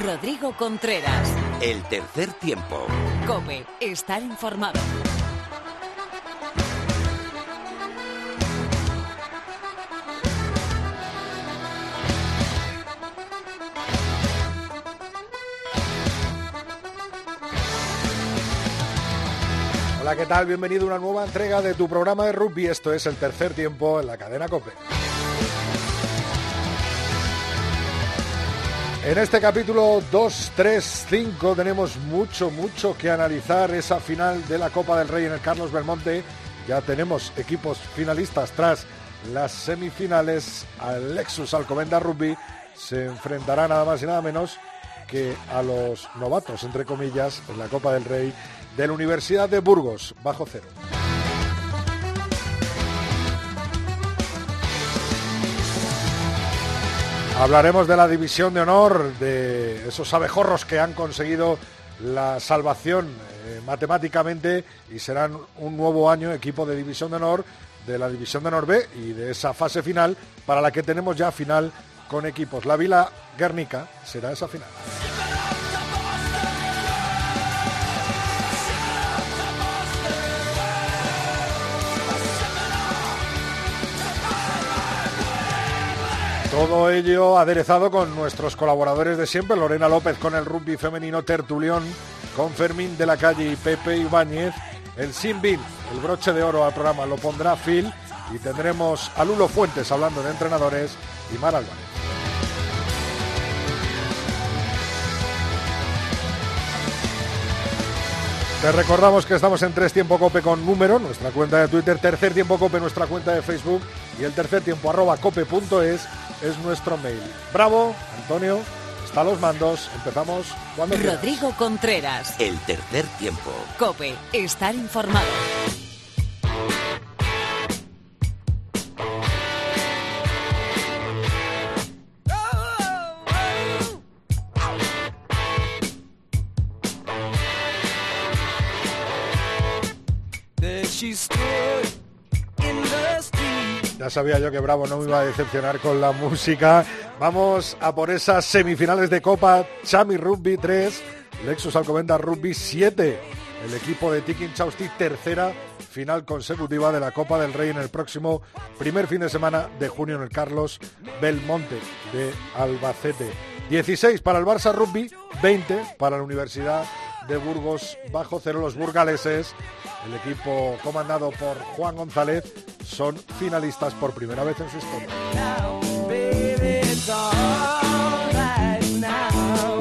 Rodrigo Contreras. El tercer tiempo. Cope, estar informado. Hola, ¿qué tal? Bienvenido a una nueva entrega de tu programa de rugby. Esto es el tercer tiempo en la cadena Cope. En este capítulo 2, 3, 5 tenemos mucho, mucho que analizar. Esa final de la Copa del Rey en el Carlos Belmonte. Ya tenemos equipos finalistas tras las semifinales. Al Lexus Alcomenda Rugby se enfrentará nada más y nada menos que a los novatos, entre comillas, en la Copa del Rey de la Universidad de Burgos, bajo cero. Hablaremos de la división de honor, de esos abejorros que han conseguido la salvación eh, matemáticamente y serán un nuevo año equipo de división de honor de la división de honor B y de esa fase final para la que tenemos ya final con equipos. La Vila Guernica será esa final. Todo ello aderezado con nuestros colaboradores de siempre, Lorena López con el rugby femenino Tertulión, con Fermín de la Calle y Pepe Ibáñez. El Simbin, el broche de oro al programa lo pondrá Phil y tendremos a Lulo Fuentes hablando de entrenadores y Mar Álvarez. Te recordamos que estamos en Tres Tiempo Cope con número, nuestra cuenta de Twitter, Tercer Tiempo Cope, nuestra cuenta de Facebook y el tercer tiempo arroba cope.es es nuestro mail. Bravo, Antonio, está a los mandos, empezamos cuando quieras. Rodrigo Contreras. El tercer tiempo. Cope, estar informado. Ya sabía yo que Bravo no me iba a decepcionar con la música. Vamos a por esas semifinales de Copa. Chami Rugby 3, Lexus Alcomenda Rugby 7. El equipo de Tikin Chausti, tercera final consecutiva de la Copa del Rey en el próximo primer fin de semana de junio en el Carlos Belmonte de Albacete. 16 para el Barça Rugby, 20 para la Universidad de Burgos bajo cero. Los burgaleses, el equipo comandado por Juan González, son finalistas por primera vez en su historia.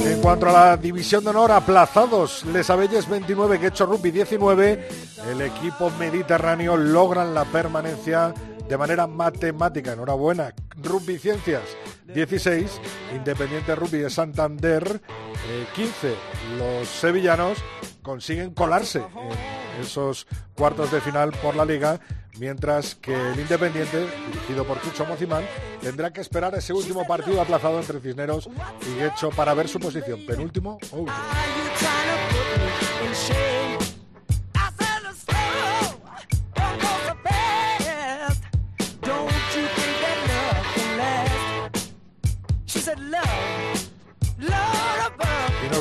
En cuanto a la división de honor, aplazados Les Abelles 29, Quecho Rugby 19, el equipo mediterráneo logran la permanencia de manera matemática. Enhorabuena. Rugby Ciencias 16, Independiente Rugby de Santander eh, 15. Los sevillanos consiguen colarse en esos cuartos de final por la liga, mientras que el Independiente, dirigido por Chucho Mocimán, tendrá que esperar ese último partido aplazado entre Cisneros y Guecho para ver su posición, penúltimo o último.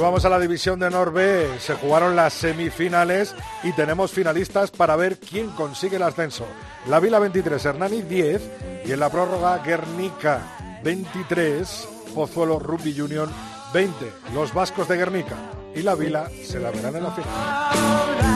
Vamos a la división de Norbe. Se jugaron las semifinales y tenemos finalistas para ver quién consigue el ascenso. La Vila 23, Hernani 10 y en la prórroga Guernica 23, Pozuelo Rugby Union 20. Los vascos de Guernica y la Vila se la verán en la final.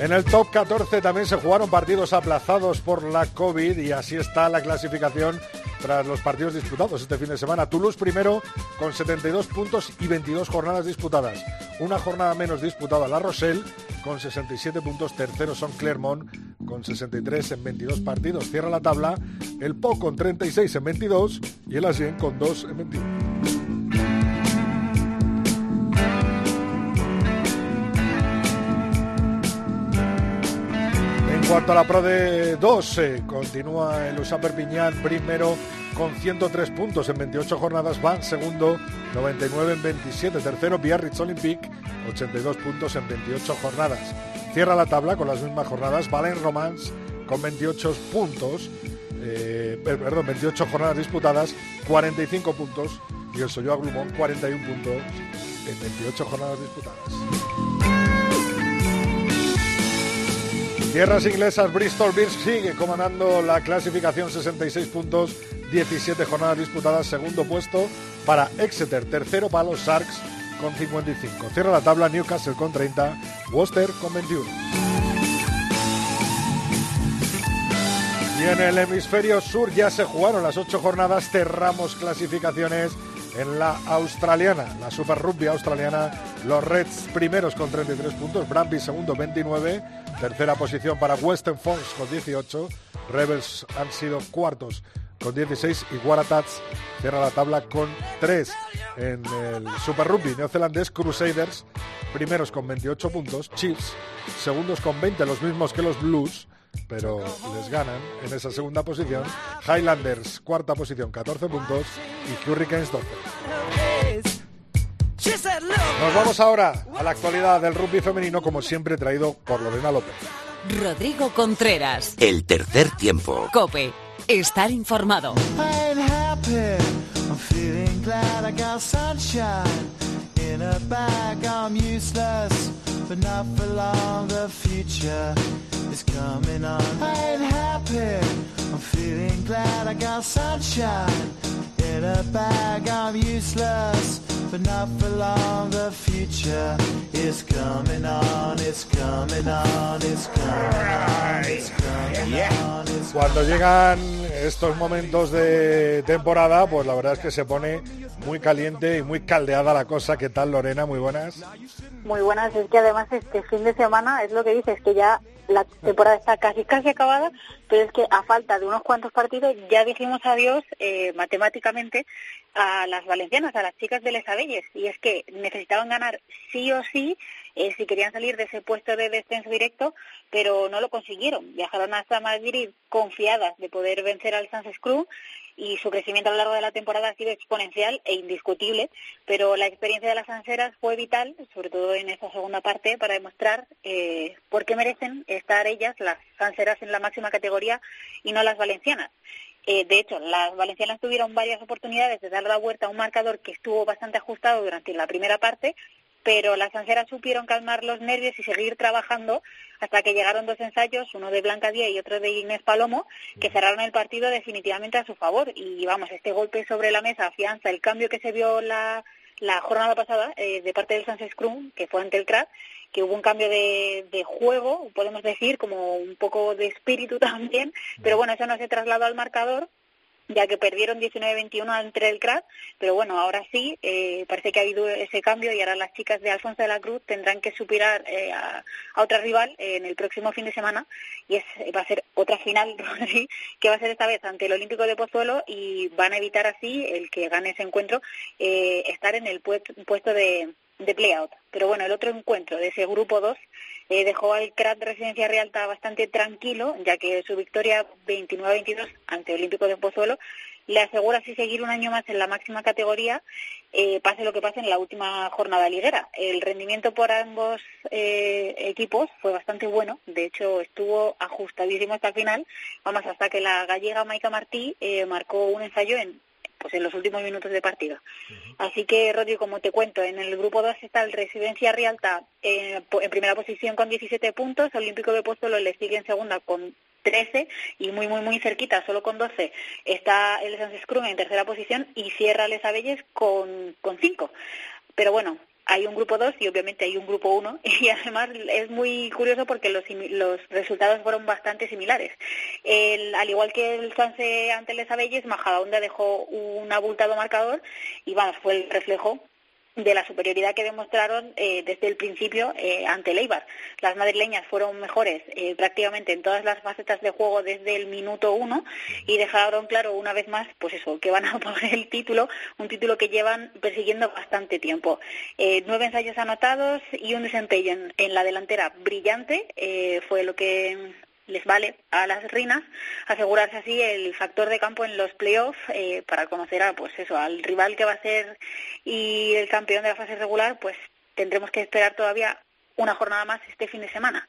En el top 14 también se jugaron partidos aplazados por la COVID y así está la clasificación tras los partidos disputados este fin de semana. Toulouse primero con 72 puntos y 22 jornadas disputadas. Una jornada menos disputada La Rochelle con 67 puntos. Tercero son Clermont con 63 en 22 partidos. Cierra la tabla el Po con 36 en 22 y el Asien con 2 en 21. Cuanto a la Pro de 12, continúa el USA Perpiñán primero con 103 puntos en 28 jornadas, Van segundo 99 en 27, tercero Biarritz Olympic 82 puntos en 28 jornadas. Cierra la tabla con las mismas jornadas Valen Romans con 28 puntos eh, perdón, 28 jornadas disputadas, 45 puntos y el Soyo Glumón 41 puntos en 28 jornadas disputadas. Tierras inglesas, Bristol Bears sigue comandando la clasificación 66 puntos, 17 jornadas disputadas, segundo puesto para Exeter, tercero para los Sharks con 55. Cierra la tabla Newcastle con 30, Worcester con 21. Y en el hemisferio sur ya se jugaron las ocho jornadas, cerramos clasificaciones en la australiana, la Super Rugby australiana, los Reds primeros con 33 puntos, Brambis segundo 29, tercera posición para Western Fox con 18, Rebels han sido cuartos con 16 y Waratahs cierra la tabla con 3 en el Super Rugby neozelandés Crusaders primeros con 28 puntos, Chiefs segundos con 20, los mismos que los Blues pero les ganan en esa segunda posición. Highlanders, cuarta posición, 14 puntos y Hurricanes 12. Nos vamos ahora a la actualidad del rugby femenino, como siempre traído por Lorena López. Rodrigo Contreras. El tercer tiempo. Cope. Estar informado. But not for long. The future is coming on. Coming on. It's coming on. It's coming on. It's. Cuando llegan estos momentos de temporada, pues la verdad es que se pone muy caliente y muy caldeada la cosa. ¿Qué tal, Lorena? Muy buenas. Muy buenas. Es que además este fin de semana es lo que dices, que ya la temporada está casi casi acabada, pero es que a falta de unos cuantos partidos ya dijimos adiós eh, matemáticamente a las valencianas, a las chicas de Les Abelles, y es que necesitaban ganar sí o sí eh, si querían salir de ese puesto de descenso directo, pero no lo consiguieron. Viajaron hasta Madrid confiadas de poder vencer al Sans Screw y su crecimiento a lo largo de la temporada ha sido exponencial e indiscutible, pero la experiencia de las anseras fue vital, sobre todo en esa segunda parte, para demostrar eh, por qué merecen estar ellas, las anseras, en la máxima categoría y no las valencianas. Eh, de hecho, las valencianas tuvieron varias oportunidades de dar la vuelta a un marcador que estuvo bastante ajustado durante la primera parte, pero las anseras supieron calmar los nervios y seguir trabajando hasta que llegaron dos ensayos, uno de Blanca Díaz y otro de Inés Palomo, que cerraron el partido definitivamente a su favor. Y vamos, este golpe sobre la mesa afianza el cambio que se vio la, la jornada pasada eh, de parte del Sans Scrum, que fue ante el CRAT, que hubo un cambio de, de, juego, podemos decir, como un poco de espíritu también, pero bueno, eso no se trasladó al marcador ya que perdieron 19-21 entre el CRAT, pero bueno, ahora sí, eh, parece que ha habido ese cambio y ahora las chicas de Alfonso de la Cruz tendrán que superar eh, a, otra rival en el próximo fin de semana y es, va a ser otra final, que va a ser esta vez ante el Olímpico de Pozuelo y van a evitar así el que gane ese encuentro eh, estar en el puesto de, de playout. Pero bueno, el otro encuentro de ese grupo 2 eh, dejó al CRAT de Residencia Realta bastante tranquilo, ya que su victoria 29-22 ante Olímpico de Pozuelo le asegura así seguir un año más en la máxima categoría, eh, pase lo que pase en la última jornada liguera. El rendimiento por ambos eh, equipos fue bastante bueno, de hecho estuvo ajustadísimo hasta el final, vamos hasta que la gallega Maika Martí marcó un ensayo en pues en los últimos minutos de partido. Así que, Rodrigo, como te cuento, en el grupo 2 está el Residencia Rialta en primera posición con 17 puntos, Olímpico de Póstolo le sigue en segunda con 13 y muy, muy, muy cerquita, solo con 12, está el Sans Scrum en tercera posición y cierra Les Abelles con, con 5. Pero bueno, hay un grupo 2 y obviamente hay un grupo 1 y además es muy curioso porque los, los resultados fueron bastante similares. El, al igual que el Sanse ante Les Abelles, Majadahonda dejó un abultado marcador y vamos, fue el reflejo de la superioridad que demostraron eh, desde el principio eh, ante el Eibar. Las madrileñas fueron mejores eh, prácticamente en todas las facetas de juego desde el minuto uno y dejaron claro una vez más, pues eso, que van a poner el título, un título que llevan persiguiendo bastante tiempo. nueve ensayos anotados y un desempeño en la delantera brillante fue lo que les vale a las rinas asegurarse así el factor de campo en los playoffs eh, para conocer a pues eso al rival que va a ser y el campeón de la fase regular pues tendremos que esperar todavía una jornada más este fin de semana.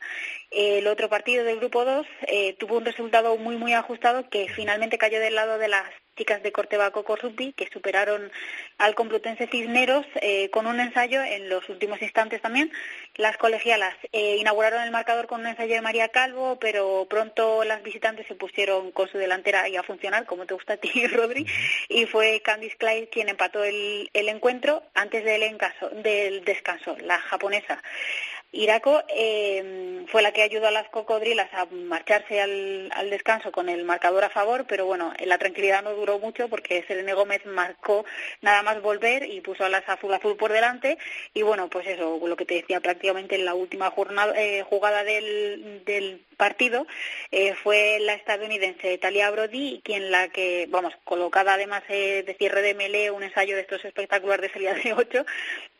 El otro partido del grupo 2 eh, tuvo un resultado muy muy ajustado que finalmente cayó del lado de las chicas de Corteva Coco Rugby que superaron al Complutense Cisneros eh, con un ensayo en los últimos instantes también. Las colegialas eh, inauguraron el marcador con un ensayo de María Calvo, pero pronto las visitantes se pusieron con su delantera y a funcionar, como te gusta a ti, Rodri, y fue Candice Clyde quien empató el, el encuentro antes del, encaso, del descanso, la japonesa. Iraco eh, fue la que ayudó a las cocodrilas a marcharse al, al, descanso con el marcador a favor, pero bueno, la tranquilidad no duró mucho porque Selene Gómez marcó nada más volver y puso a las azul azul por delante. Y bueno, pues eso, lo que te decía prácticamente en la última jornada, eh, jugada del, del partido eh, fue la estadounidense Talia Brody, quien la que, vamos, colocada además eh, de cierre de melee, un ensayo de estos espectaculares de salida de 8,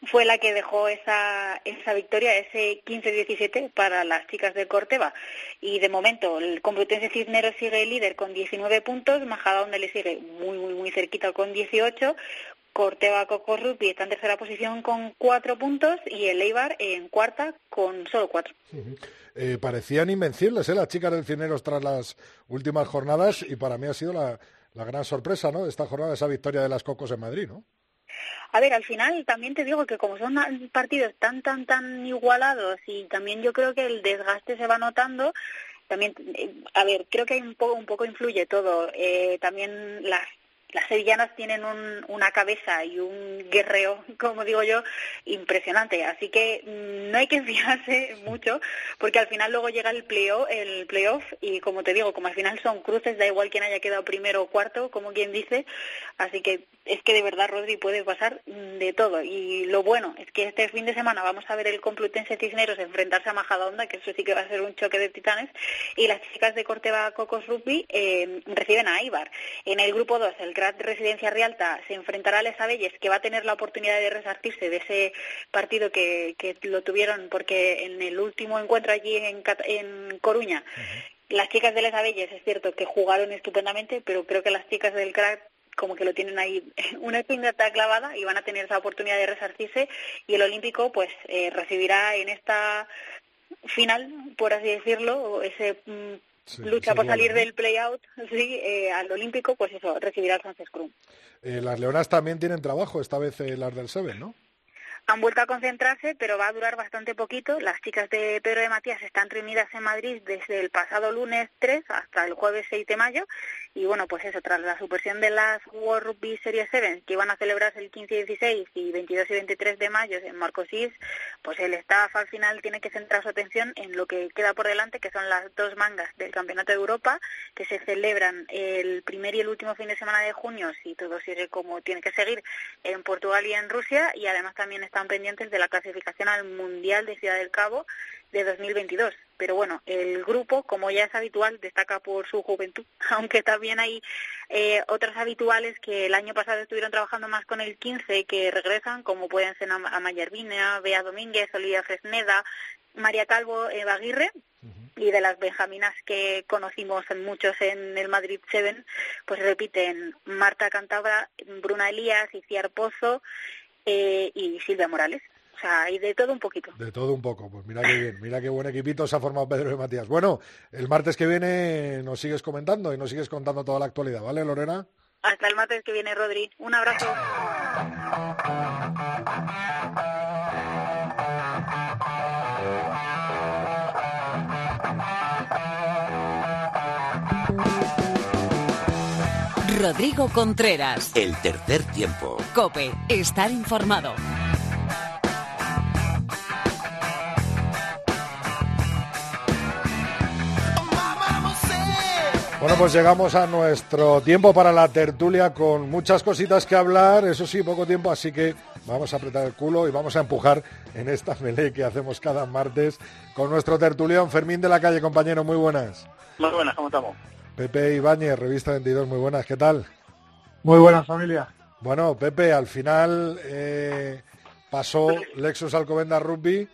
fue la que dejó esa, esa victoria, ese 15-17 para las chicas del Corteva. Y de momento el Complutense Cisneros sigue líder con 19 puntos, Majada donde le sigue muy, muy, muy cerquita con 18, Corteva Coco Rugby está en tercera posición con cuatro puntos y el Eibar en cuarta con solo cuatro. eh, parecían invencibles ¿eh? las chicas del Cisneros tras las últimas jornadas y para mí ha sido la, la gran sorpresa ¿no? de esta jornada, esa victoria de las Cocos en Madrid, ¿no? A ver, al final también te digo que como son partidos tan, tan, tan igualados y también yo creo que el desgaste se va notando, también, eh, a ver, creo que un poco, un poco influye todo. Eh, también las las sevillanas tienen un, una cabeza y un guerreo, como digo yo, impresionante. Así que no hay que fiarse mucho, porque al final luego llega el playoff, el playoff y como te digo, como al final son cruces, da igual quién haya quedado primero o cuarto, como quien dice. Así que es que de verdad, Rodri, puede pasar de todo. Y lo bueno es que este fin de semana vamos a ver el Complutense Cisneros enfrentarse a Majadahonda, que eso sí que va a ser un choque de titanes, y las chicas de Corteva Cocos Rugby eh, reciben a Ibar. En el grupo 2, el Grat Residencia Rialta se enfrentará a Les Abelles, que va a tener la oportunidad de resartirse de ese partido que, que lo tuvieron, porque en el último encuentro allí en, en Coruña, uh -huh. las chicas de Les Abelles es cierto que jugaron estupendamente, pero creo que las chicas del Crack como que lo tienen ahí una espineta clavada y van a tener esa oportunidad de resarcirse y el Olímpico pues eh, recibirá en esta final, por así decirlo, ese mm, sí, lucha por salir del play-out sí, eh, al Olímpico, pues eso, recibirá el Frances Krum. Eh, las Leonas también tienen trabajo, esta vez eh, las del Seven, ¿no? Han vuelto a concentrarse, pero va a durar bastante poquito. Las chicas de Pedro de Matías están reunidas en Madrid desde el pasado lunes 3 hasta el jueves 6 de mayo. Y bueno, pues eso, tras la supresión de las World Rugby Series 7, que iban a celebrarse el 15 y 16 y 22 y 23 de mayo en Marcosís, pues el staff al final tiene que centrar su atención en lo que queda por delante, que son las dos mangas del Campeonato de Europa, que se celebran el primer y el último fin de semana de junio, si todo sigue como tiene que seguir, en Portugal y en Rusia. Y además también están pendientes de la clasificación al Mundial de Ciudad del Cabo de 2022. Pero bueno, el grupo, como ya es habitual, destaca por su juventud, aunque también hay eh, otras habituales que el año pasado estuvieron trabajando más con el 15 que regresan, como pueden ser Amaya Ervina, Bea Domínguez, Olivia Fresneda, María Calvo, Eva Aguirre, y de las benjaminas que conocimos en muchos en el Madrid Seven, pues repiten Marta Cantabra, Bruna Elías, Iciar Pozo eh, y Silvia Morales. O sea, hay de todo un poquito. De todo un poco, pues mira qué bien, mira qué buen equipito se ha formado Pedro y Matías. Bueno, el martes que viene nos sigues comentando y nos sigues contando toda la actualidad, ¿vale, Lorena? Hasta el martes que viene, Rodri. Un abrazo. Rodrigo Contreras. El tercer tiempo. Cope, estar informado. Bueno, pues llegamos a nuestro tiempo para la tertulia con muchas cositas que hablar, eso sí, poco tiempo, así que vamos a apretar el culo y vamos a empujar en esta melee que hacemos cada martes con nuestro tertulión Fermín de la Calle, compañero, muy buenas. Muy buenas, ¿cómo estamos? Pepe Ibáñez, Revista 22, muy buenas, ¿qué tal? Muy buenas, familia. Bueno, Pepe, al final eh, pasó Lexus Alcobenda Rugby,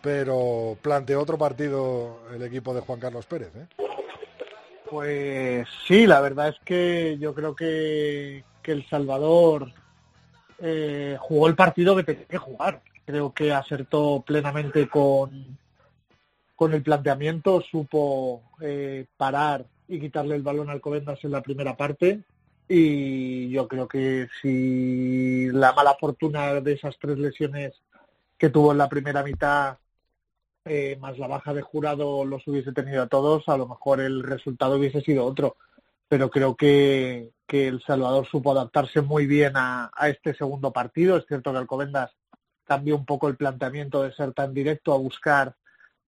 pero planteó otro partido el equipo de Juan Carlos Pérez, ¿eh? Pues sí, la verdad es que yo creo que, que El Salvador eh, jugó el partido que tenía que jugar. creo que acertó plenamente con, con el planteamiento, supo eh, parar y quitarle el balón al Covendas en la primera parte. Y yo creo que si la mala fortuna de esas tres lesiones que tuvo en la primera mitad, eh, más la baja de jurado, los hubiese tenido a todos, a lo mejor el resultado hubiese sido otro. Pero creo que, que El Salvador supo adaptarse muy bien a, este segundo partido. Es cierto que Alcobendas cambió un poco el planteamiento de ser tan directo a buscar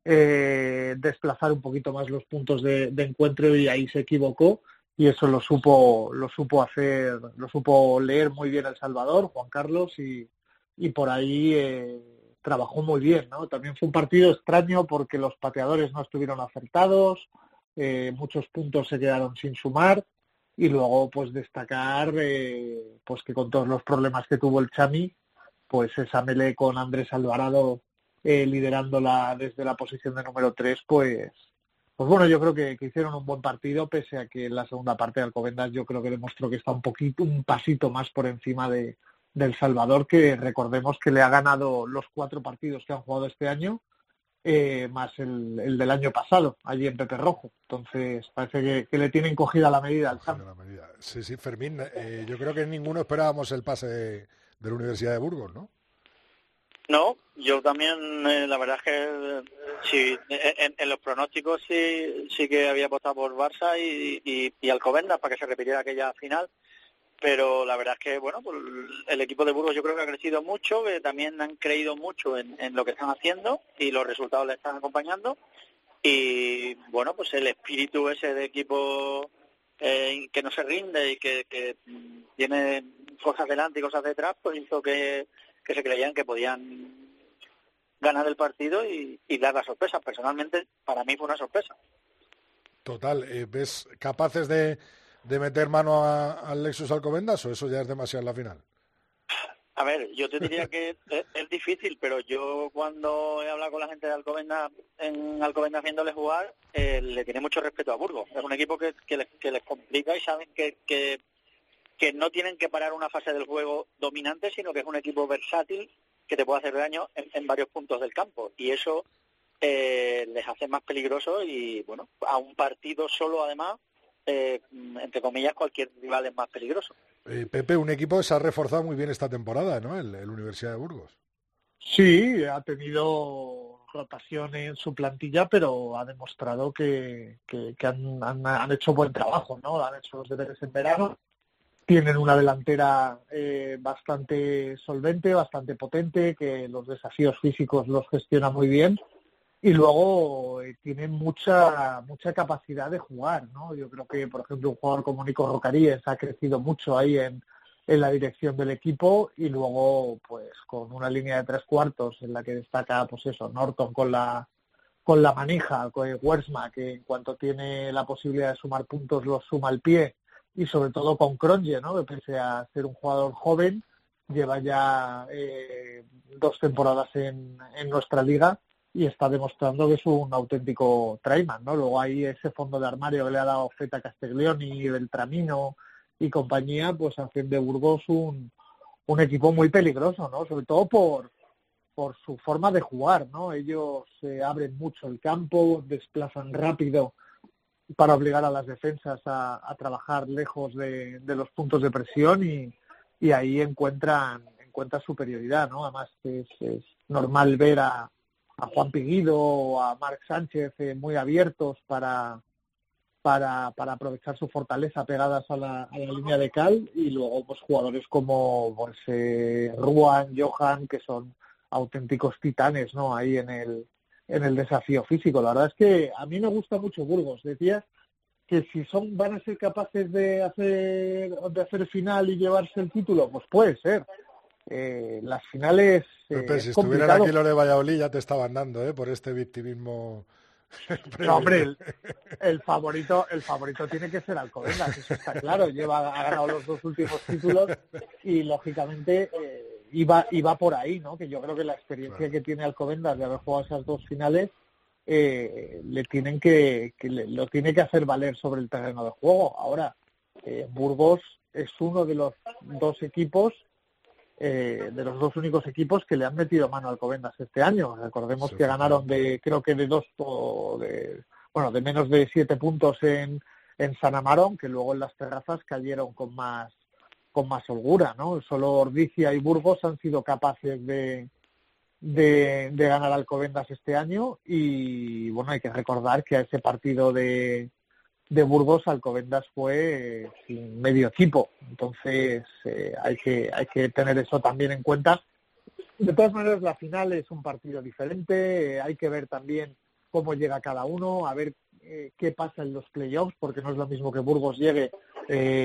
eh, desplazar un poquito más los puntos de, encuentro y ahí se equivocó y eso lo supo lo supo hacer lo supo leer muy bien El Salvador Juan Carlos y, y por ahí eh, trabajó muy bien no también fue un partido extraño porque los pateadores no estuvieron acertados eh, muchos puntos se quedaron sin sumar y luego pues destacar eh, pues que con todos los problemas que tuvo el Chami pues esa melee con Andrés Alvarado eh, liderándola desde la posición de número 3 pues pues bueno yo creo que, hicieron un buen partido pese a que en la segunda parte de Alcobendas yo creo que demostró que está un poquito un pasito más por encima de del Salvador que recordemos que le ha ganado los cuatro partidos que han jugado este año eh, más el, el, del año pasado, allí en Pepe Rojo. Entonces, parece que, le tienen cogida la medida al Sam. Sí, sí, Fermín, eh, yo creo que ninguno esperábamos el pase de, la Universidad de Burgos, ¿no? No, yo también, eh, la verdad es que sí, en, los pronósticos sí, sí que había apostado por Barça y, y, y Alcobendas para que se repitiera aquella final pero la verdad es que bueno pues el equipo de Burgos yo creo que ha crecido mucho que también han creído mucho en, lo que están haciendo y los resultados le están acompañando. Y bueno pues el espíritu ese de equipo eh, que no se rinde y que, tiene cosas delante y cosas detrás pues hizo que, se creían que podían ganar el partido y, dar la sorpresa personalmente para mí fue una sorpresa. Total eh, ves capaces de de meter mano al Lexus Alcobendas o eso ya es demasiado en la final? A ver, yo te diría que es, difícil, pero yo cuando he hablado con la gente de Alcobendas, en Alcobendas viéndole jugar, eh, le tiene mucho respeto a Burgos. Es un equipo que, que, les, complica y saben que, que, que no tienen que parar una fase del juego dominante, sino que es un equipo versátil que te puede hacer daño en, varios puntos del campo. Y eso eh, les hace más peligrosos y, bueno, a un partido solo además eh, entre comillas, cualquier rival es más peligroso. Eh, Pepe, un equipo se ha reforzado muy bien esta temporada, ¿no? El, Universidad de Burgos. Sí, ha tenido rotación en su plantilla, pero ha demostrado que, han, hecho buen trabajo, ¿no? Han hecho los deberes en verano. Tienen una delantera eh, bastante solvente, bastante potente, que los desafíos físicos los gestiona muy bien y luego eh, tiene mucha mucha capacidad de jugar, ¿no? Yo creo que, por ejemplo, un jugador como Nico Rocaríes ha crecido mucho ahí en, en la dirección del equipo y luego, pues, con una línea de tres cuartos en la que destaca, pues eso, Norton con la con la manija, con Wersma, que en cuanto tiene la posibilidad de sumar puntos los suma al pie, y sobre todo con Cronje, ¿no? que pese a ser un jugador joven, lleva ya eh, dos temporadas en, en nuestra liga y está demostrando que es un auténtico traiman, ¿no? Luego hay ese fondo de armario que le ha dado Feta Castiglioni, Beltramino y compañía, pues hacen de Burgos un, un equipo muy peligroso, ¿no? Sobre todo por, por su forma de jugar, ¿no? Ellos se abren mucho el campo, desplazan rápido para obligar a las defensas a, trabajar lejos de, los puntos de presión y, y ahí encuentran, encuentran superioridad, ¿no? Además es normal ver a, a Juan Piguido o a Marc Sánchez eh, muy abiertos para, para, para, aprovechar su fortaleza pegadas a la, a la línea de cal y luego pues jugadores como pues, eh, Ruan, Johan, que son auténticos titanes ¿no? ahí en el, en el desafío físico. La verdad es que a mí me gusta mucho Burgos. Decías que si son van a ser capaces de hacer de hacer final y llevarse el título, pues puede ser. Eh, las finales. Eh, si estuvieran aquí los de Valladolid ya te estaban dando, ¿eh? Por este victimismo. no, hombre, el, favorito, el favorito tiene que ser Alcobendas, eso está claro. Lleva, ha ganado los dos últimos títulos y lógicamente eh, iba, iba por ahí, ¿no? Que yo creo que la experiencia que tiene Alcobendas de haber jugado esas dos finales eh, le tienen que, que lo tiene que hacer valer sobre el terreno de juego. Ahora, Burgos es uno de los dos equipos eh, de los dos únicos equipos que le han metido mano al Covendas este año. Recordemos que ganaron de, creo que de dos, de, bueno, de menos de siete puntos en, en San Amarón, que luego en las terrazas cayeron con más, con más holgura, ¿no? Solo Ordicia y Burgos han sido capaces de, de, de ganar al Covendas este año y, bueno, hay que recordar que a ese partido de, de Burgos Alcobendas fue eh, sin medio equipo. Entonces eh, hay, que, hay que tener eso también en cuenta. De todas maneras, la final es un partido diferente. Eh, hay que ver también cómo llega cada uno, a ver qué pasa en los playoffs, porque no es lo mismo que Burgos llegue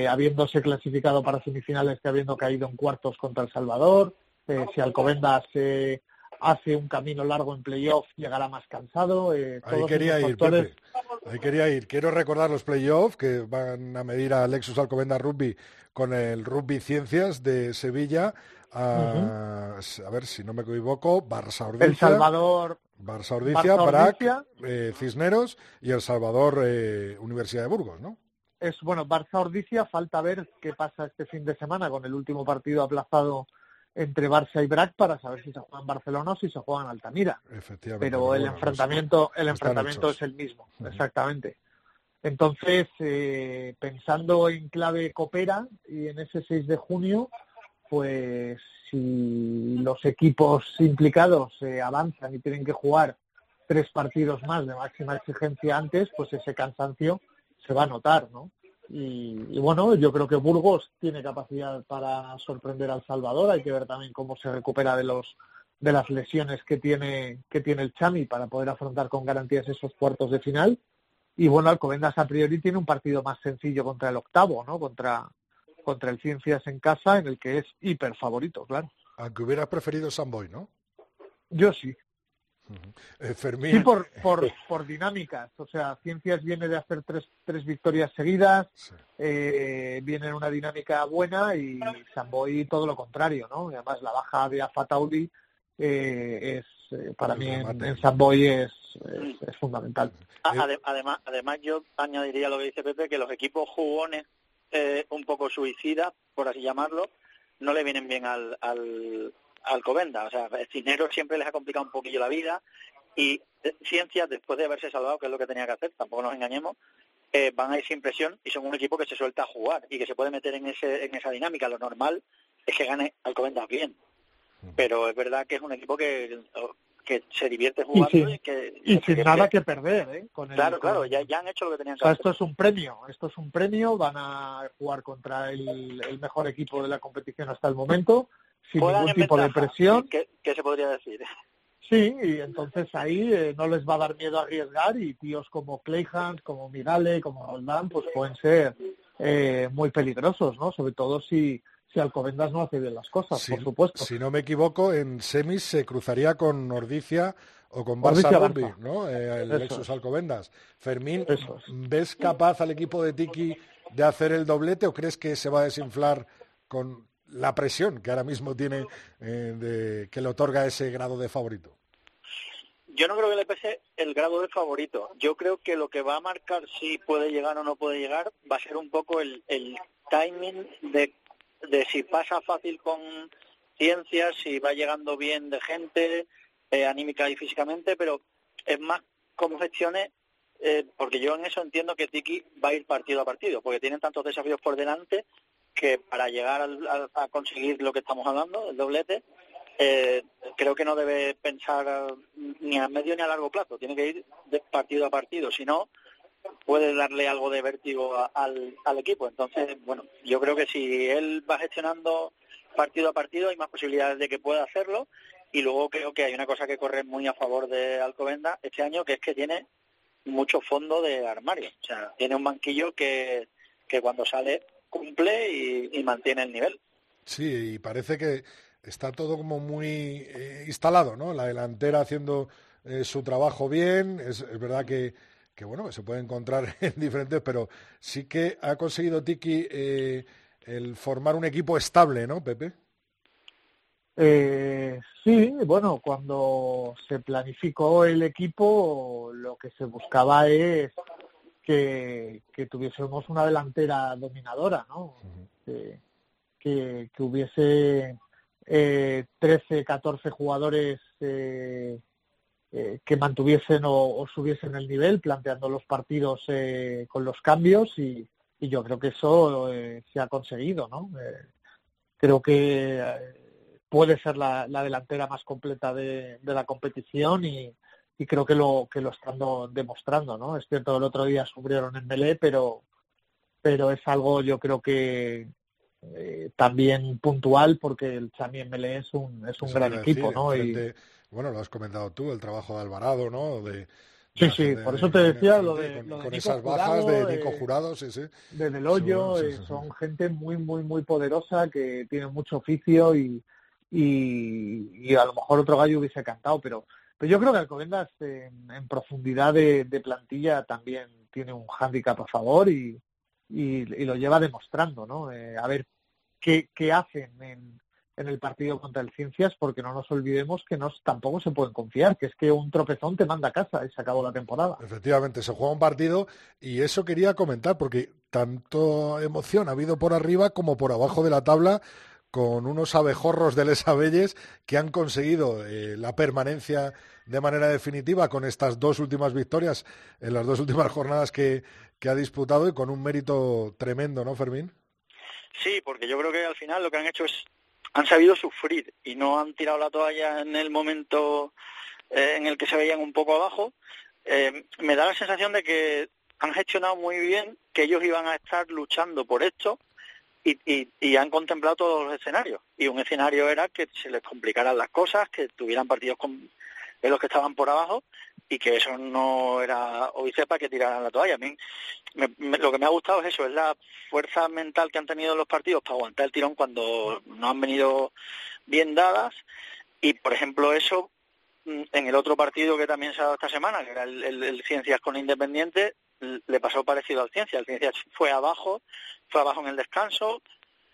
habiéndose clasificado para semifinales que habiendo caído en cuartos contra El Salvador. si Alcobendas hace un camino largo en playoff, llegará más cansado. Eh, Ahí quería ir, Ahí quería ir. Quiero recordar los playoffs que van a medir a Lexus Alcobenda Rugby con el Rugby Ciencias de Sevilla. A, ver si no me equivoco, Barça Ordicia. El Salvador. Barça Ordicia, Brac, eh, Cisneros y El Salvador eh, Universidad de Burgos, ¿no? Es bueno, Barça Ordicia, falta ver qué pasa este fin de semana con el último partido aplazado entre Barça y Brac para saber si se juega en Barcelona o si se juega en Altamira. Pero el enfrentamiento, el enfrentamiento es el mismo, exactamente. Entonces, eh, pensando en clave Copera y en ese 6 de junio, pues si los equipos implicados eh, avanzan y tienen que jugar tres partidos más de máxima exigencia antes, pues ese cansancio se va a notar, ¿no? Y, bueno, yo creo que Burgos tiene capacidad para sorprender al Salvador. Hay que ver también cómo se recupera de los de las lesiones que tiene que tiene el Chami para poder afrontar con garantías esos cuartos de final. Y bueno, Alcobendas a priori tiene un partido más sencillo contra el octavo, ¿no? Contra contra el Ciencias en casa, en el que es hiper favorito, claro. Aunque hubieras preferido Samboy, ¿no? Yo sí, eh, Fermín. Sí, por, por, por, dinámicas. O sea, Ciencias viene de hacer tres, tres victorias seguidas, eh, viene en una dinámica buena y Samboy todo lo contrario, ¿no? Y además la baja de Afatauli eh, es, eh, para mí en, en Samboy es, es, fundamental. Además, además, yo añadiría lo que dice Pepe, que los equipos jugones un poco suicidas, por así llamarlo, no le vienen bien al, al, Alcobenda. O sea, el Cisneros siempre les ha complicado un poquillo la vida y eh, Ciencias, después de haberse salvado, que es lo que tenía que hacer, tampoco nos engañemos, eh, van a ir sin presión y son un equipo que se suelta a jugar y que se puede meter en, ese, en esa dinámica. Lo normal es que gane Alcobendas bien. Pero es verdad que es un equipo que, que se divierte jugando y, que... Y sin nada que perder, ¿eh? Con claro, claro, ya, ya, han hecho lo que tenían que hacer. Esto es un premio, esto es un premio, van a jugar contra el, el mejor equipo de la competición hasta el momento sin ningún tipo de presión. ¿Qué, se podría decir? Sí, y entonces ahí eh, no les va a dar miedo a arriesgar y tíos como Clayhans, como Migale, como Roldán, pues pueden ser eh, muy peligrosos, ¿no? Sobre todo si, si Alcobendas no hace bien las cosas, por supuesto. Si no me equivoco, en semis se cruzaría con Nordicia o con Barça Rugby, ¿no? Eh, el Lexus Alcobendas. Fermín, ¿ves capaz al equipo de Tiki de hacer el doblete o crees que se va a desinflar con, la presión que ahora mismo tiene eh, de, que le otorga ese grado de favorito? Yo no creo que le pese el grado de favorito. Yo creo que lo que va a marcar si puede llegar o no puede llegar va a ser un poco el, timing de, de si pasa fácil con ciencias, si va llegando bien de gente, eh, anímica y físicamente, pero es más como gestiones, eh, porque yo en eso entiendo que Tiki va a ir partido a partido, porque tienen tantos desafíos por delante que para llegar a, conseguir lo que estamos hablando, el doblete, eh, creo que no debe pensar ni a medio ni a largo plazo, tiene que ir de partido a partido, si no puede darle algo de vértigo al, al equipo. Entonces, bueno, yo creo que si él va gestionando partido a partido hay más posibilidades de que pueda hacerlo y luego creo que hay una cosa que corre muy a favor de Alcobenda este año, que es que tiene mucho fondo de armario. O sea, tiene un banquillo que, que cuando sale cumple y, mantiene el nivel. Sí, y parece que está todo como muy eh, instalado, ¿no? La delantera haciendo eh, su trabajo bien, es, verdad que, que, bueno, se puede encontrar en diferentes, pero sí que ha conseguido Tiki eh, el formar un equipo estable, ¿no, Pepe? sí, bueno, cuando se planificó el equipo, lo que se buscaba es que, tuviésemos una delantera dominadora, ¿no? que, que, hubiese eh, 13, 14 jugadores eh, eh, que mantuviesen o, subiesen el nivel, planteando los partidos eh, con los cambios y, yo creo que eso eh, se ha conseguido, ¿no? creo que puede ser la, delantera más completa de, la competición y, creo que lo que lo están demostrando, ¿no? Es cierto, el otro día sufrieron en Melé, pero pero es algo yo creo que también puntual porque el Chami en Melé es un es un gran equipo, ¿no? y, bueno, lo has comentado tú, el trabajo de Alvarado, ¿no? De, sí, sí, por eso te decía lo de, con, esas bajas de Nico Jurado, sí, sí. De Del Hoyo, eh, son gente muy, muy, muy poderosa que tiene mucho oficio y, y, a lo mejor otro gallo hubiese cantado, pero, pero yo creo que Alcobendas en, profundidad de, plantilla también tiene un hándicap a favor y, lo lleva demostrando, ¿no? Eh, a ver qué, hacen en, el partido contra el Ciencias, porque no nos olvidemos que tampoco se pueden confiar, que es que un tropezón te manda a casa y se acabó la temporada. Efectivamente, se juega un partido y eso quería comentar, porque tanto emoción ha habido por arriba como por abajo de la tabla con unos abejorros de Les Abelles que han conseguido eh, la permanencia de manera definitiva con estas dos últimas victorias en las dos últimas jornadas que, que ha disputado y con un mérito tremendo, ¿no, Fermín? Sí, porque yo creo que al final lo que han hecho es han sabido sufrir y no han tirado la toalla en el momento eh, en el que se veían un poco abajo. Eh, me da la sensación de que han gestionado muy bien que ellos iban a estar luchando por esto y, y, han contemplado todos los escenarios. Y un escenario era que se les complicaran las cosas, que tuvieran partidos con, en los que estaban por abajo y que eso no era obvio para que tiraran la toalla. A mí lo que me ha gustado es eso, es la fuerza mental que han tenido los partidos para aguantar el tirón cuando no han venido bien dadas y, por ejemplo, eso mm, en el otro partido que también se ha dado esta semana, que era el, Ciencias con Independiente, le pasó parecido al Ciencias. El Ciencias fue abajo, fue abajo en el descanso,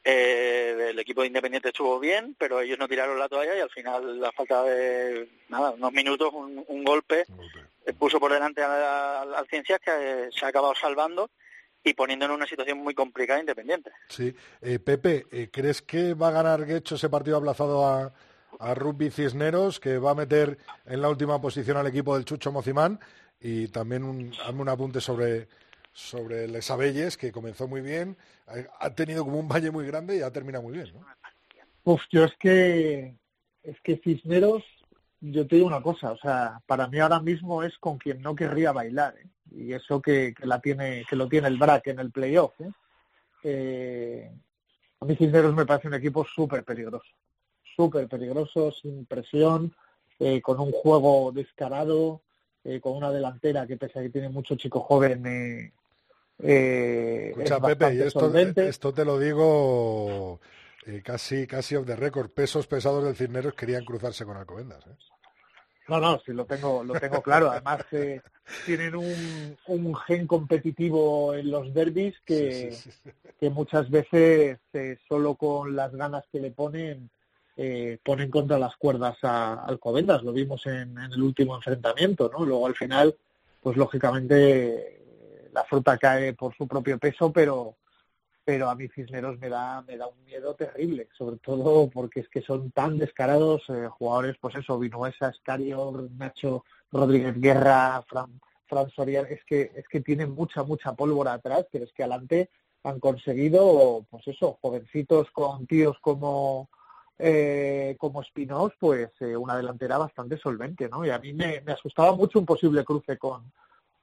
eh, el equipo de Independiente estuvo bien, pero ellos no tiraron la toalla y al final, la falta de nada, unos minutos, un, golpe, eh, puso por delante al Ciencias que se ha acabado salvando y poniendo en una situación muy complicada Independiente. Sí. Eh, Pepe, ¿crees que va a ganar Guecho ese partido aplazado a, a Rugby Cisneros, que va a meter en la última posición al equipo del Chucho Mocimán? Y también un, un apunte sobre sobre Les Abelles, que comenzó muy bien, ha tenido como un valle muy grande y ha terminado muy bien, ¿no? Uf, yo es que es que Cisneros, yo te digo una cosa, o sea, para mí ahora mismo es con quien no querría bailar, ¿eh? y eso que, la tiene, que lo tiene el BRAC en el playoff. ¿eh? Eh, a mí Cisneros me parece un equipo súper peligroso, súper peligroso, sin presión, con un juego descarado, con una delantera que pese a que tiene mucho chico joven, eh, Escucha, Pepe, y esto, te lo digo eh, casi, casi off the record. Pesos pesados del Cisneros querían cruzarse con Alcobendas. ¿eh? No, no, sí lo tengo, lo tengo claro. Además eh, tienen un, un, gen competitivo en los derbis que, que muchas veces solo con las ganas que le ponen ponen contra las cuerdas a Alcobendas. Lo vimos en, en el último enfrentamiento, ¿no? Luego al final, pues lógicamente la fruta cae por su propio peso, pero pero a mí Cisneros me da me da un miedo terrible, sobre todo porque es que son tan descarados eh, jugadores, pues eso, Vinuesa, Escario, Nacho, Rodríguez Guerra, Fran, Fran es que es que tienen mucha mucha pólvora atrás, pero es que adelante han conseguido, pues eso, jovencitos con tíos como eh, como Espinós, pues eh, una delantera bastante solvente, ¿no? Y a mí me, me asustaba mucho un posible cruce con,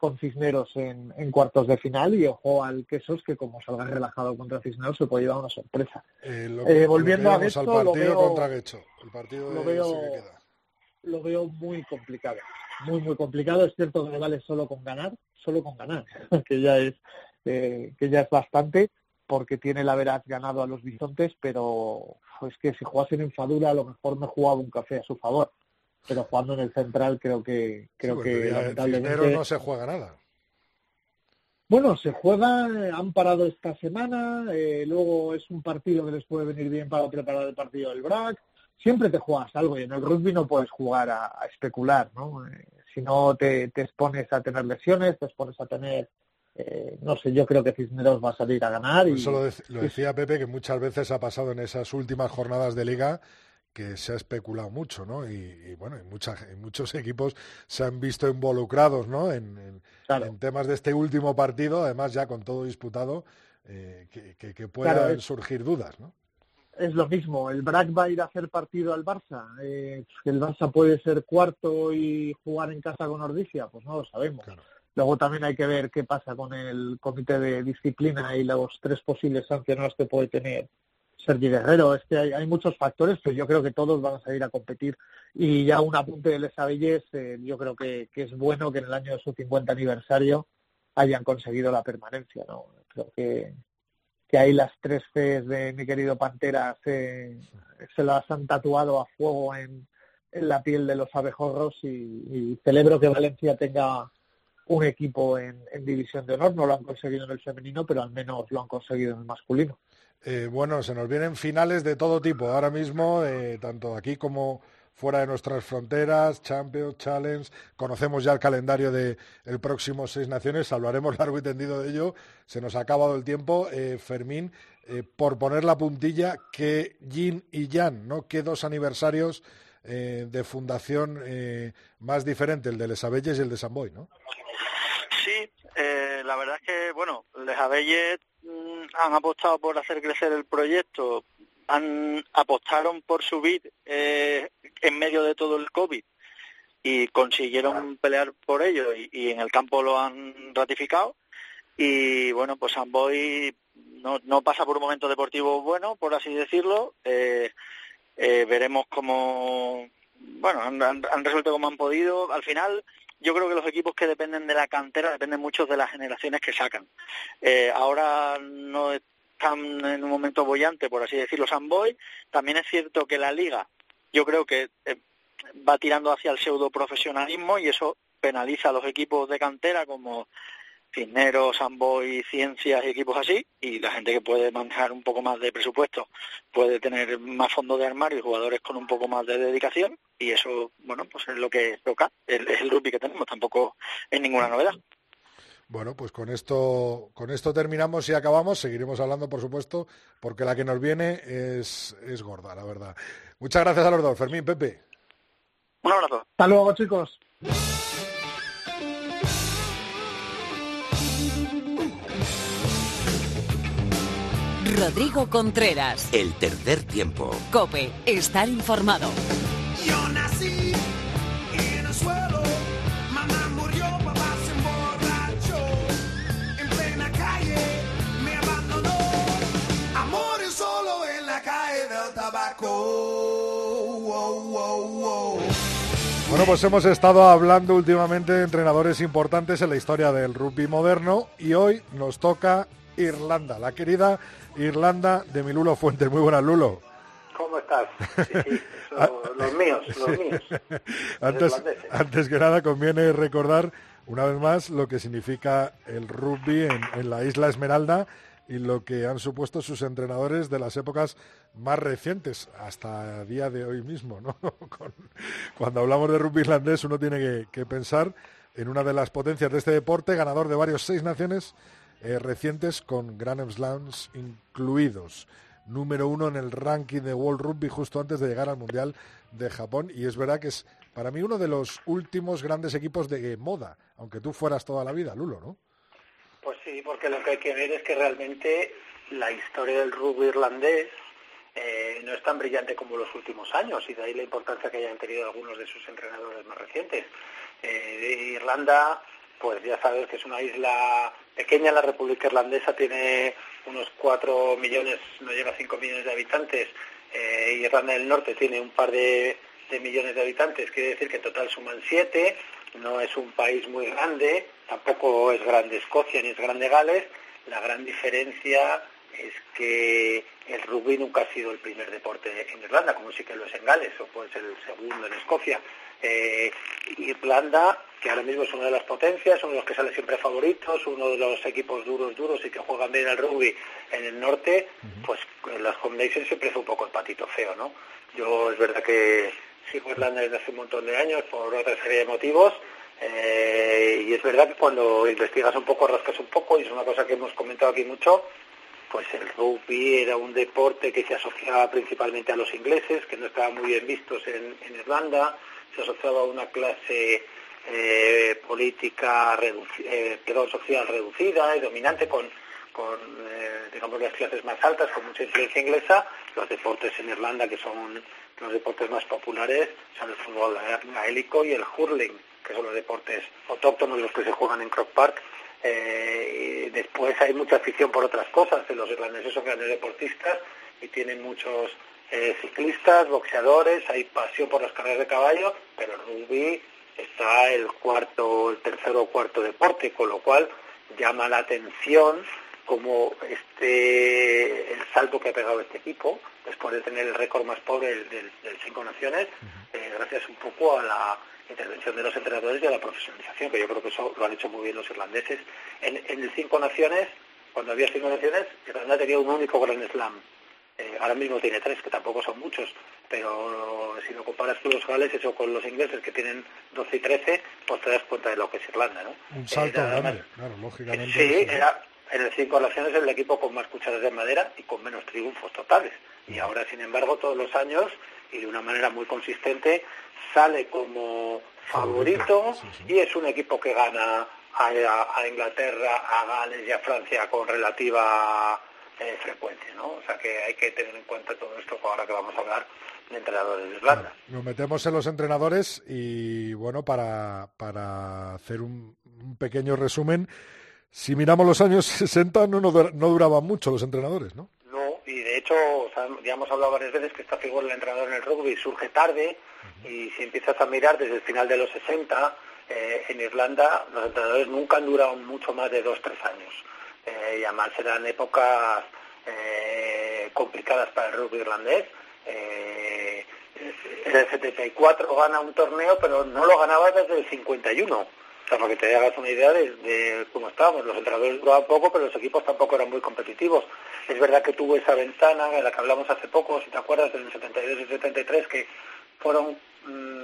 con Cisneros en, cuartos de final y ojo al Quesos que como salga relajado contra Cisneros se puede llevar una sorpresa. Eh, eh, volviendo a Guecho, partido lo veo, contra Guecho, el partido lo veo, lo veo muy complicado, muy muy complicado. Es cierto que le vale solo con ganar, solo con ganar, que ya es eh, que ya es bastante porque tiene la veraz ganado a los bisontes, pero es que si jugasen en Fadura a lo mejor me jugaba un café a su favor pero jugando en el central creo que creo que lamentablemente no se juega nada. Bueno, se juega, han parado esta semana, eh, luego es un partido que les puede venir bien para preparar el partido del BRAC. Siempre te juegas algo y en el rugby no puedes jugar a, especular, ¿no? Eh, si no te, te, expones a tener lesiones, te expones a tener, eh, no sé, yo creo que Cisneros va a salir a ganar. y, Eso lo, decía Pepe, que muchas veces ha pasado en esas últimas jornadas de liga que se ha especulado mucho, ¿no? Y, bueno, y, muchos equipos se han visto involucrados, ¿no? En, temas de este último partido, además ya con todo disputado, eh, que, puedan surgir dudas, ¿no? Es lo mismo, el BRAC va a ir a hacer partido al Barça, eh, el Barça puede ser cuarto y jugar en casa con Ordicia, pues no lo sabemos. Luego también hay que ver qué pasa con el comité de disciplina y los tres posibles sancionados que puede tener Sergi Guerrero. Es que hay, muchos factores, pero yo creo que todos van a salir a competir. Y ya un apunte de Les eh, yo creo que, es bueno que en el año de su 50 aniversario hayan conseguido la permanencia. ¿no? Creo que, que ahí las tres Cs de mi querido Pantera se, se las han tatuado a fuego en, en la piel de los abejorros y, y celebro que Valencia tenga un equipo en, división de honor. No lo han conseguido en el femenino, pero al menos lo han conseguido en el masculino. Eh, bueno, se nos vienen finales de todo tipo ahora mismo, eh, tanto aquí como fuera de nuestras fronteras, Champions, Challenge, conocemos ya el calendario de el próximo Seis Naciones, hablaremos largo y tendido de ello, se nos ha acabado el tiempo, eh, Fermín, por poner la puntilla, que Yin y Yan, ¿no? ¿Qué dos aniversarios de fundación más diferentes, el de Les Abelles y el de San Boy, ¿no? Sí, la verdad es que, bueno, Les Abelles Mm, han apostado por hacer crecer el proyecto, han apostaron por subir eh, en medio de todo el COVID y consiguieron pelear por ello y, en el campo lo han ratificado y bueno pues Amboy no, no pasa por un momento deportivo bueno por así decirlo eh, eh, veremos cómo bueno han, han resuelto como han podido al final yo creo que los equipos que dependen de la cantera dependen mucho de las generaciones que sacan. Eh, ahora no están en un momento bollante, por así decirlo, Boy. También es cierto que la liga, yo creo que eh, va tirando hacia el pseudo profesionalismo y eso penaliza a los equipos de cantera como Cisneros, Amboy, Ciencias y equipos así, y la gente que puede manejar un poco más de presupuesto puede tener más fondos de armario y jugadores con un poco más de dedicación, y eso, bueno, pues es lo que toca, es el rugby que tenemos, tampoco es ninguna novedad. Bueno, pues con esto, con esto terminamos y acabamos. Seguiremos hablando, por supuesto, porque la que nos viene es, es gorda, la verdad. Muchas gracias a los dos. Fermín, Pepe. Un abrazo. Hasta luego, chicos. Rodrigo Contreras. El tercer tiempo. Cope, estar informado. Yo nací en el suelo, mamá murió, papá se emborrachó. En plena calle me abandonó. Amor es solo en la calle del tabaco. Bueno, pues hemos estado hablando últimamente de entrenadores importantes en la historia del rugby moderno y hoy nos toca Irlanda, la querida Irlanda de mi Lulo Fuentes. Muy buenas, Lulo. ¿Cómo estás? Ah. los míos, los míos. Antes, que nada, conviene recordar una vez más lo que significa el rugby en, la isla Esmeralda y lo que han supuesto sus entrenadores de las épocas más recientes hasta el día de hoy mismo. ¿no? cuando hablamos de rugby irlandés uno tiene que, que, pensar en una de las potencias de este deporte, ganador de varios seis naciones eh, recientes con Grand Slams incluidos. Número uno en el ranking de World Rugby justo antes de llegar al Mundial de Japón. Y es verdad que es para mí uno de los últimos grandes equipos de moda, aunque tú fueras toda la vida, Lulo, ¿no? Pues sí, porque lo que hay que ver es que realmente la historia del rugby irlandés eh, no es tan brillante como los últimos años y de ahí la importancia que hayan tenido algunos de sus entrenadores más recientes. Eh, Irlanda pues ya sabes que es una isla pequeña, la República Irlandesa tiene unos 4 millones, no llega a 5 millones de habitantes, eh, Irlanda del Norte tiene un par de, millones de habitantes, quiere decir que en total suman 7, no es un país muy grande, tampoco es grande Escocia ni es grande Gales, la gran diferencia es que el rugby nunca ha sido el primer deporte en Irlanda, como sí que lo es en Gales, o puede ser el segundo en Escocia. Eh, Irlanda, que ahora mismo es una de las potencias, uno de los que sale siempre favoritos, uno de los equipos duros, duros y que juegan bien al rugby en el norte, pues en las combinations siempre es un poco el patito feo, ¿no? Yo es verdad que sigo Irlanda desde hace un montón de años por otra serie de motivos, eh, y es verdad que cuando investigas un poco, rascas un poco, y es una cosa que hemos comentado aquí mucho, pues el rugby era un deporte que se asociaba principalmente a los ingleses, que no estaban muy bien vistos en, Irlanda, se asociaba a una clase eh, política, eh, social reducida y dominante con, con eh, digamos, las clases más altas, con mucha influencia inglesa. Los deportes en Irlanda, que son los deportes más populares, son el fútbol gaélico y el hurling, que son los deportes autóctonos los que se juegan en Croke Park eh, después hay mucha afición por otras cosas. Los irlandeses son grandes deportistas y tienen muchos eh, ciclistas, boxeadores, hay pasión por las carreras de caballo, pero el rugby está el cuarto, el tercero o cuarto deporte, con lo cual llama la atención como este el salto que ha pegado este equipo después de tener el récord más pobre del, Cinco Naciones, eh, gracias un poco a la intervención de los entrenadores y a la profesionalización, que yo creo que eso lo han hecho muy bien los irlandeses. En, el Cinco Naciones, cuando había Cinco Naciones, Irlanda tenía un único Grand Slam. Eh, ahora mismo tiene tres, que tampoco son muchos, pero si lo comparas con los gales, eso con los ingleses que tienen 12 y 13, pues te das cuenta de lo que es Irlanda, ¿no? Un salto grande, claro, lógicamente. Sí, era en el Cinco Naciones el equipo con más cucharas de madera y con menos triunfos totales. Y ahora, sin embargo, todos los años y de una manera muy consistente sale como favorito y es un equipo que gana a, Inglaterra, a Gales y a Francia con relativa eh, frecuencia, ¿no? O sea que hay que tener en cuenta todo esto ahora que vamos a hablar de entrenadores de Irlanda. nos metemos en los entrenadores y bueno, para, para hacer un, pequeño resumen, si miramos los años 60 no, no, no duraban mucho los entrenadores, ¿no? y de hecho ya hemos hablado varias veces que esta figura del entrenador en el rugby surge tarde y si empiezas a mirar desde el final de los 60, eh, en Irlanda los entrenadores nunca han durado mucho más de dos, tres años. Eh, y además eran épocas eh, complicadas para el rugby irlandés. en el 74 gana un torneo, pero no lo ganaba desde el 51 o sea, para que te hagas una idea de, cómo estábamos. Los entrenadores duraban poco, pero los equipos tampoco eran muy competitivos. Es verdad que tuvo esa ventana en la que hablamos hace poco, si te acuerdas, en el 72 y 73, que fueron mm,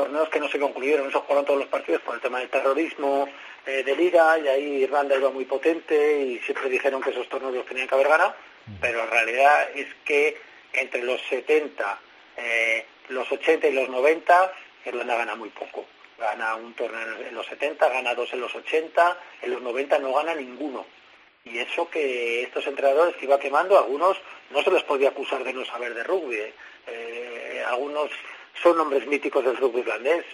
torneos que no se concluyeron. Esos fueron todos los partidos por el tema del terrorismo, eh, de liga, y ahí Irlanda iba muy potente y siempre dijeron que esos torneos los tenían que haber ganado. Pero en realidad es que entre los 70, eh, los 80 y los 90, Irlanda gana muy poco gana un torneo en los 70, gana dos en los 80, en los 90 no gana ninguno. Y eso que estos entrenadores que iba quemando, algunos no se les podía acusar de no saber de rugby. ¿eh? Eh, algunos son nombres míticos del rugby irlandés.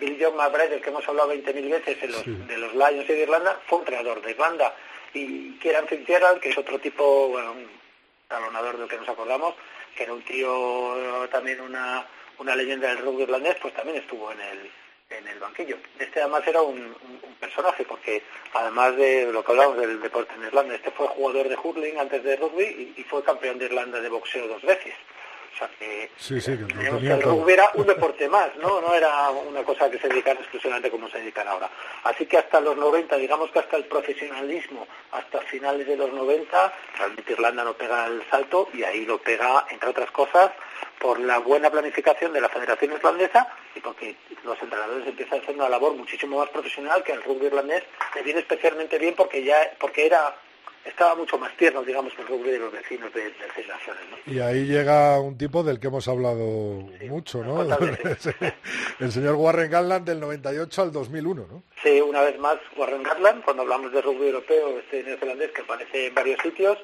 Bill John McBride, del que hemos hablado 20.000 veces en los, de los Lions y de Irlanda, fue entrenador de Irlanda. Y Kieran Fitzgerald, que es otro tipo, bueno, un talonador del que nos acordamos, que era un tío, también una, una leyenda del rugby irlandés, pues también estuvo en el, en el banquillo. Este además era un, personaje, porque además de lo que hablamos del deporte en Irlanda, este fue jugador de hurling antes de rugby y, fue campeón de Irlanda de boxeo dos veces. O sea que, sí, sí, que, el rugby era un deporte más, ¿no? No era una cosa que se dedicara exclusivamente como se dedican ahora. Así que hasta los 90, digamos que hasta el profesionalismo, hasta finales de los 90, realmente Irlanda no pega el salto y ahí lo pega, entre otras cosas, por la buena planificación de la Federación Irlandesa y porque los entrenadores empiezan a hacer una labor muchísimo más profesional que el rugby irlandés le viene especialmente bien porque ya porque era estaba mucho más tierno, digamos, que el rugby de los vecinos de, de seis naciones. Y ahí llega un tipo del que hemos hablado mucho, ¿no? el señor Warren Gatland del 98 al 2001, ¿no? Sí, una vez más Warren Gatland, cuando hablamos de rugby europeo, este neozelandés que aparece en varios sitios,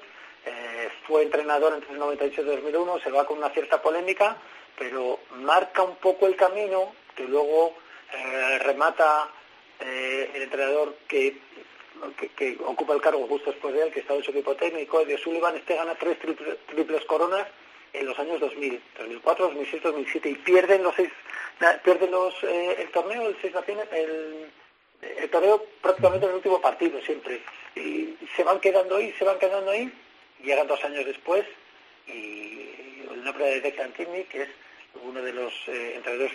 eh, fue entrenador entre el 98 y el 2001, se va con una cierta polémica, pero marca un poco el camino que luego eh, remata eh, el entrenador que, que, ocupa el cargo justo después de él, que está en su equipo técnico, de Sullivan, este gana tres triples coronas en los años 2000, 2004, 2006, 2007 y pierden los seis, pierden los, el torneo, el seis naciones, el, el torneo prácticamente en el último partido siempre. Y se van quedando ahí, se van quedando ahí llegan dos años después y el nombre de Declan Tierney, que es uno de los eh, entrenadores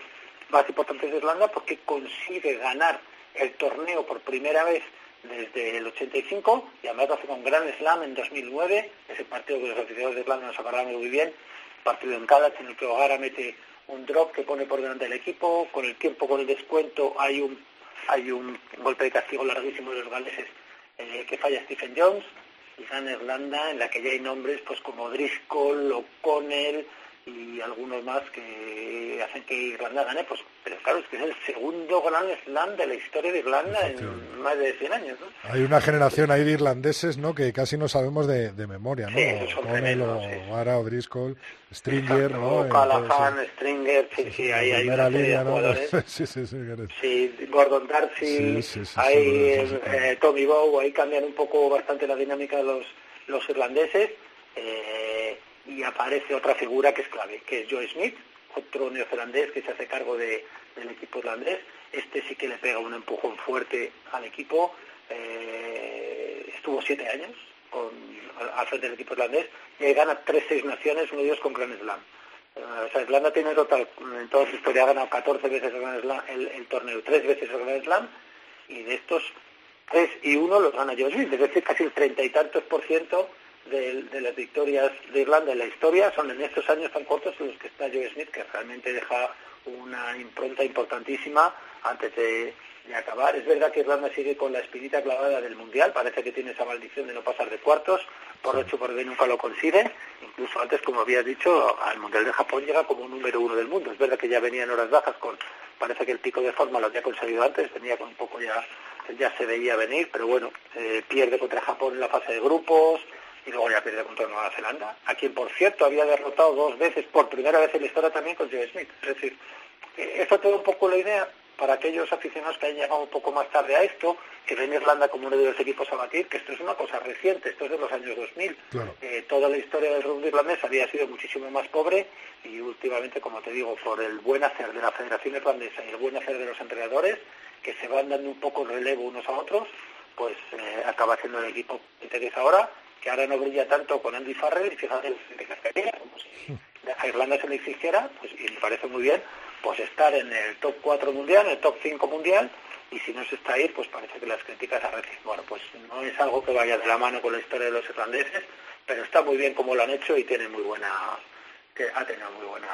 más importantes de Irlanda, porque consigue ganar el torneo por primera vez desde el 85 y además hace un gran slam en 2009, ese partido que los aficionados de Irlanda nos acordaron muy bien, partido en Calach en el que O'Hara mete un drop que pone por delante del equipo, con el tiempo, con el descuento, hay un hay un golpe de castigo larguísimo de los galeses eh, que falla Stephen Jones, Gran Irlanda, en la que ya hay nombres pues como Driscoll, O'Connell, y algunos más que hacen que Irlanda gane, pues, pero claro, es que es el segundo Gran Slam de la historia de Irlanda en más de 100 años. ¿no? Hay una generación ahí de irlandeses ¿no? que casi no sabemos de, de memoria, ¿no? Sí, tremendos, sí. O'Hara, O'Driscoll, Stringer, Exacto, ¿no? Callahan, Stringer, sí, sí, ahí hay primera una línea, ¿no? sí, sí, sí. Sí, Gordon Darcy, hay eh, Tommy Bow, ahí cambian un poco bastante la dinámica de los, los irlandeses eh, y aparece otra figura que es clave, que es Joe Smith, otro neozelandés que se hace cargo de- del equipo irlandés. Este sí que le pega un empujón fuerte al equipo. eh, estuvo siete años con, al, frente del equipo irlandés y ahí gana tres seis naciones, uno de ellos con Grand Slam. Eh, o sea, Irlanda tiene total, en toda su historia ha ganado 14 veces el, Slam, el torneo, tres veces el Grand Slam, y de estos tres y uno los gana Joe Smith, es decir, casi el treinta y tantos por ciento de, de las victorias de Irlanda en la historia son en estos años tan cortos en los que está Joe Smith, que realmente deja una impronta importantísima antes de, acabar. Es verdad que Irlanda sigue con la espinita clavada del Mundial, parece que tiene esa maldición de no pasar de cuartos, por ocho por B nunca lo consigue, incluso antes, como habías dicho, al Mundial de Japón llega como número uno del mundo. Es verdad que ya venía en horas bajas con, parece que el pico de forma lo había conseguido antes, venía con un poco ya, ya se veía venir, pero bueno, eh, pierde contra Japón en la fase de grupos, y luego ya pierde contra Nueva Zelanda, a quien por cierto había derrotado dos veces, por primera vez en la historia también con Joe Smith. Es decir, eh, esto te da un poco la idea para aquellos aficionados que hayan llegado un poco más tarde a esto, que ven Irlanda como uno de los equipos a batir, que esto es una cosa reciente, esto es de los años 2000. Claro. Eh, toda la historia del rugby irlandés había sido muchísimo más pobre y últimamente, como te digo, por el buen hacer de la Federación Irlandesa y el buen hacer de los entrenadores, que se van dando un poco relevo unos a otros, pues eh, acaba siendo el equipo que interesa ahora, que ahora no brilla tanto con Andy Farrell, y fíjate que carrera, como si a Irlanda se le exigiera, pues y me parece muy bien, pues estar en el top 4 mundial, en el top 5 mundial, y si no se está ahí, pues parece que las críticas arrecian. Bueno, pues no es algo que vaya de la mano con la historia de los irlandeses, pero está muy bien como lo han hecho y tiene muy buena, que ha tenido muy buena,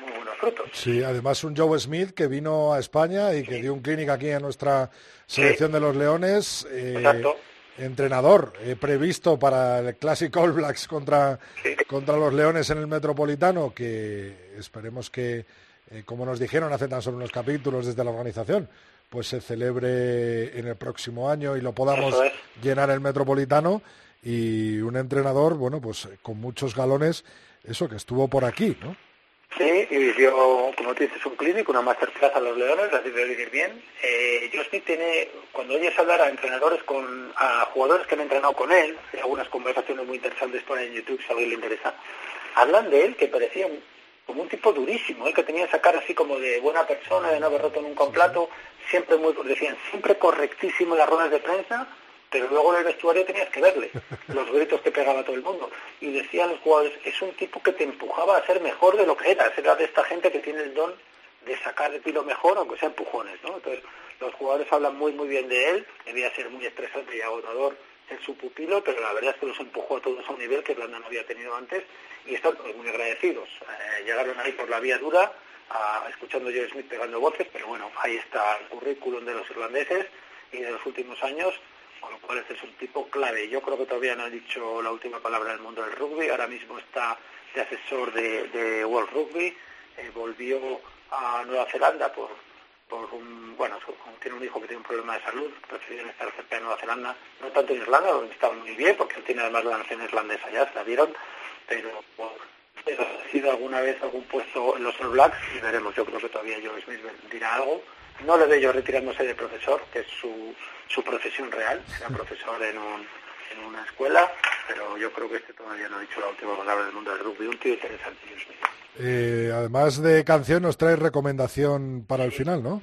muy buenos frutos. Sí, además un Joe Smith que vino a España y que dio un clínic aquí en nuestra selección de los Leones. eh, Exacto. Entrenador eh, previsto para el clásico All Blacks contra, Sí. contra los Leones en el Metropolitano, que esperemos que, eh, como nos dijeron hace tan solo unos capítulos desde la organización, pues se celebre en el próximo año y lo podamos es. llenar el Metropolitano. Y un entrenador, bueno, pues con muchos galones, eso que estuvo por aquí, ¿no? Sí, y dio, como tú dices, un clínico, una masterclass a los leones, las debe vivir bien. Eh, Joe Smith tiene, cuando oyes hablar a entrenadores, con, a jugadores que han entrenado con él, hay algunas conversaciones muy interesantes por en YouTube, si a alguien le interesa, hablan de él que parecía un- como un tipo durísimo, el que tenía esa cara así como de buena persona, de no haber roto nunca un plato, siempre muy, decían, siempre correctísimo en las ruedas de prensa, pero luego en el vestuario tenías que verle los gritos que pegaba todo el mundo. Y decían los jugadores, es un tipo que te empujaba a ser mejor de lo que eras, era de esta gente que tiene el don de sacar de ti lo mejor, aunque sea empujones, ¿no? Entonces, los jugadores hablan muy, muy bien de él, debía ser muy estresante y agotador ser su pupilo, pero la verdad es que los empujó a todos a un nivel que Irlanda no había tenido antes y están muy agradecidos. Eh, llegaron ahí por la vía dura, a- escuchando a Joe Smith pegando voces, pero bueno, ahí está el currículum de los irlandeses y de los últimos años, con lo cual este es un tipo clave. Yo creo que todavía no ha dicho la última palabra del mundo del rugby, ahora mismo está de asesor de, World Rugby, eh, volvió a Nueva Zelanda por, por un, bueno, tiene un hijo que tiene un problema de salud, prefirieron estar cerca de Nueva Zelanda, no tanto en Irlanda, donde está muy bien, porque él tiene además la nación irlandesa ya, se la bueno, pero ha sido alguna vez algún puesto en los All Blacks y veremos, yo creo que todavía Joe Smith dirá algo. No le veo yo retirándose de profesor, que es su, su profesión real, será profesor en, un, en una escuela, pero yo creo que este todavía no ha dicho la última palabra del mundo del rugby, un tío interesante, Joe Smith. Eh, además de canción, nos trae recomendación para el final, ¿no?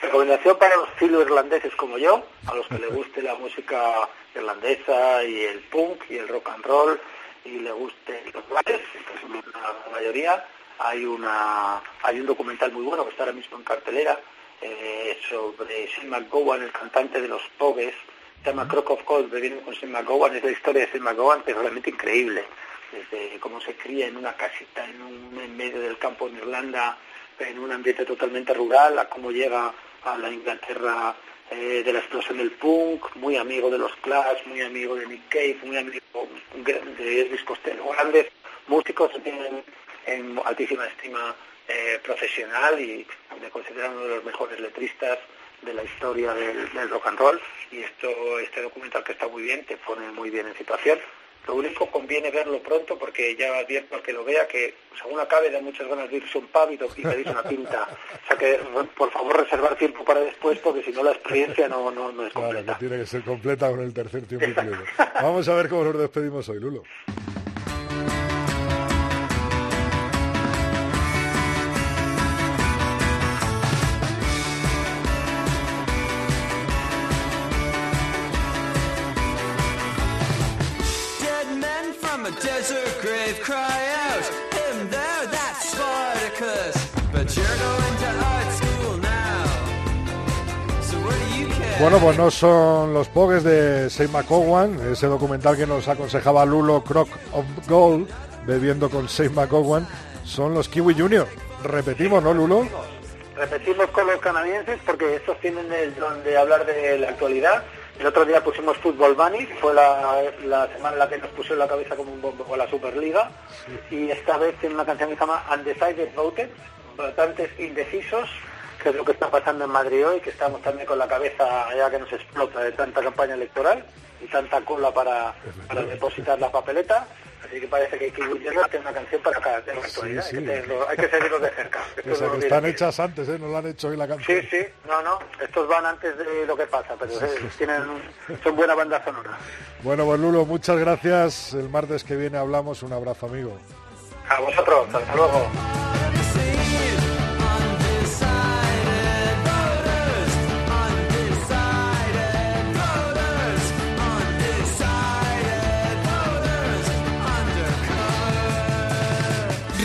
Recomendación para los filo irlandeses como yo, a los que les guste la música irlandesa y el punk y el rock and roll y le guste los bares, que son la mayoría. Hay una hay un documental muy bueno que está ahora mismo en cartelera eh, sobre Shane McGowan, el cantante de los Pogues, se llama Crock of Gold, bebiendo con Shane McGowan, es la historia de Shane McGowan, es realmente increíble, desde cómo se cría en una casita en, un, en medio del campo en Irlanda, en un ambiente totalmente rural, a cómo llega a la Inglaterra eh, de la explosión del punk, muy amigo de los Clash, muy amigo de Nick Cave, muy amigo de Elvis Costello, grandes músicos que tienen en altísima estima eh, profesional y me considero uno de los mejores letristas de la historia del, del, rock and roll y esto este documental que está muy bien te pone muy bien en situación lo único conviene verlo pronto porque ya advierto al que lo vea que según acabe da muchas ganas de irse un pub y pedirse una pinta. O sea que por favor reservar tiempo para después porque si no la experiencia no, no, no es completa. Claro, que tiene que ser completa con el tercer tiempo incluido. Vamos a ver cómo nos despedimos hoy, Lulo. Bueno, pues no son los pogues de Seymour McCowan, ese documental que nos aconsejaba Lulo Croc of Gold, bebiendo con Seymour McCowan, son los Kiwi Junior. Repetimos, ¿no, Lulo? Repetimos con los canadienses porque estos tienen el don de hablar de la actualidad el otro día pusimos Fútbol Bunny, fue la, semana en la que nos pusieron la cabeza como un bombo con la Superliga. Y esta vez tiene una canción que se llama Undecided Voted, votantes indecisos, que es lo que está pasando en Madrid hoy, que estamos también con la cabeza ya que nos explota de tanta campaña electoral y tanta cola para, para depositar la papeleta. Así que parece que Kiwi tiene una canción para cada tema actualidad. Hay, que hay, que seguirlo de cerca. O que están hechas antes, ¿eh? No lo han hecho hoy la canción. Sí, sí. No, no. Estos van antes de lo que pasa, pero tienen, son buena banda sonora. Bueno, pues Lulo, muchas gracias. El martes que viene hablamos. Un abrazo, amigo. A vosotros. Hasta luego.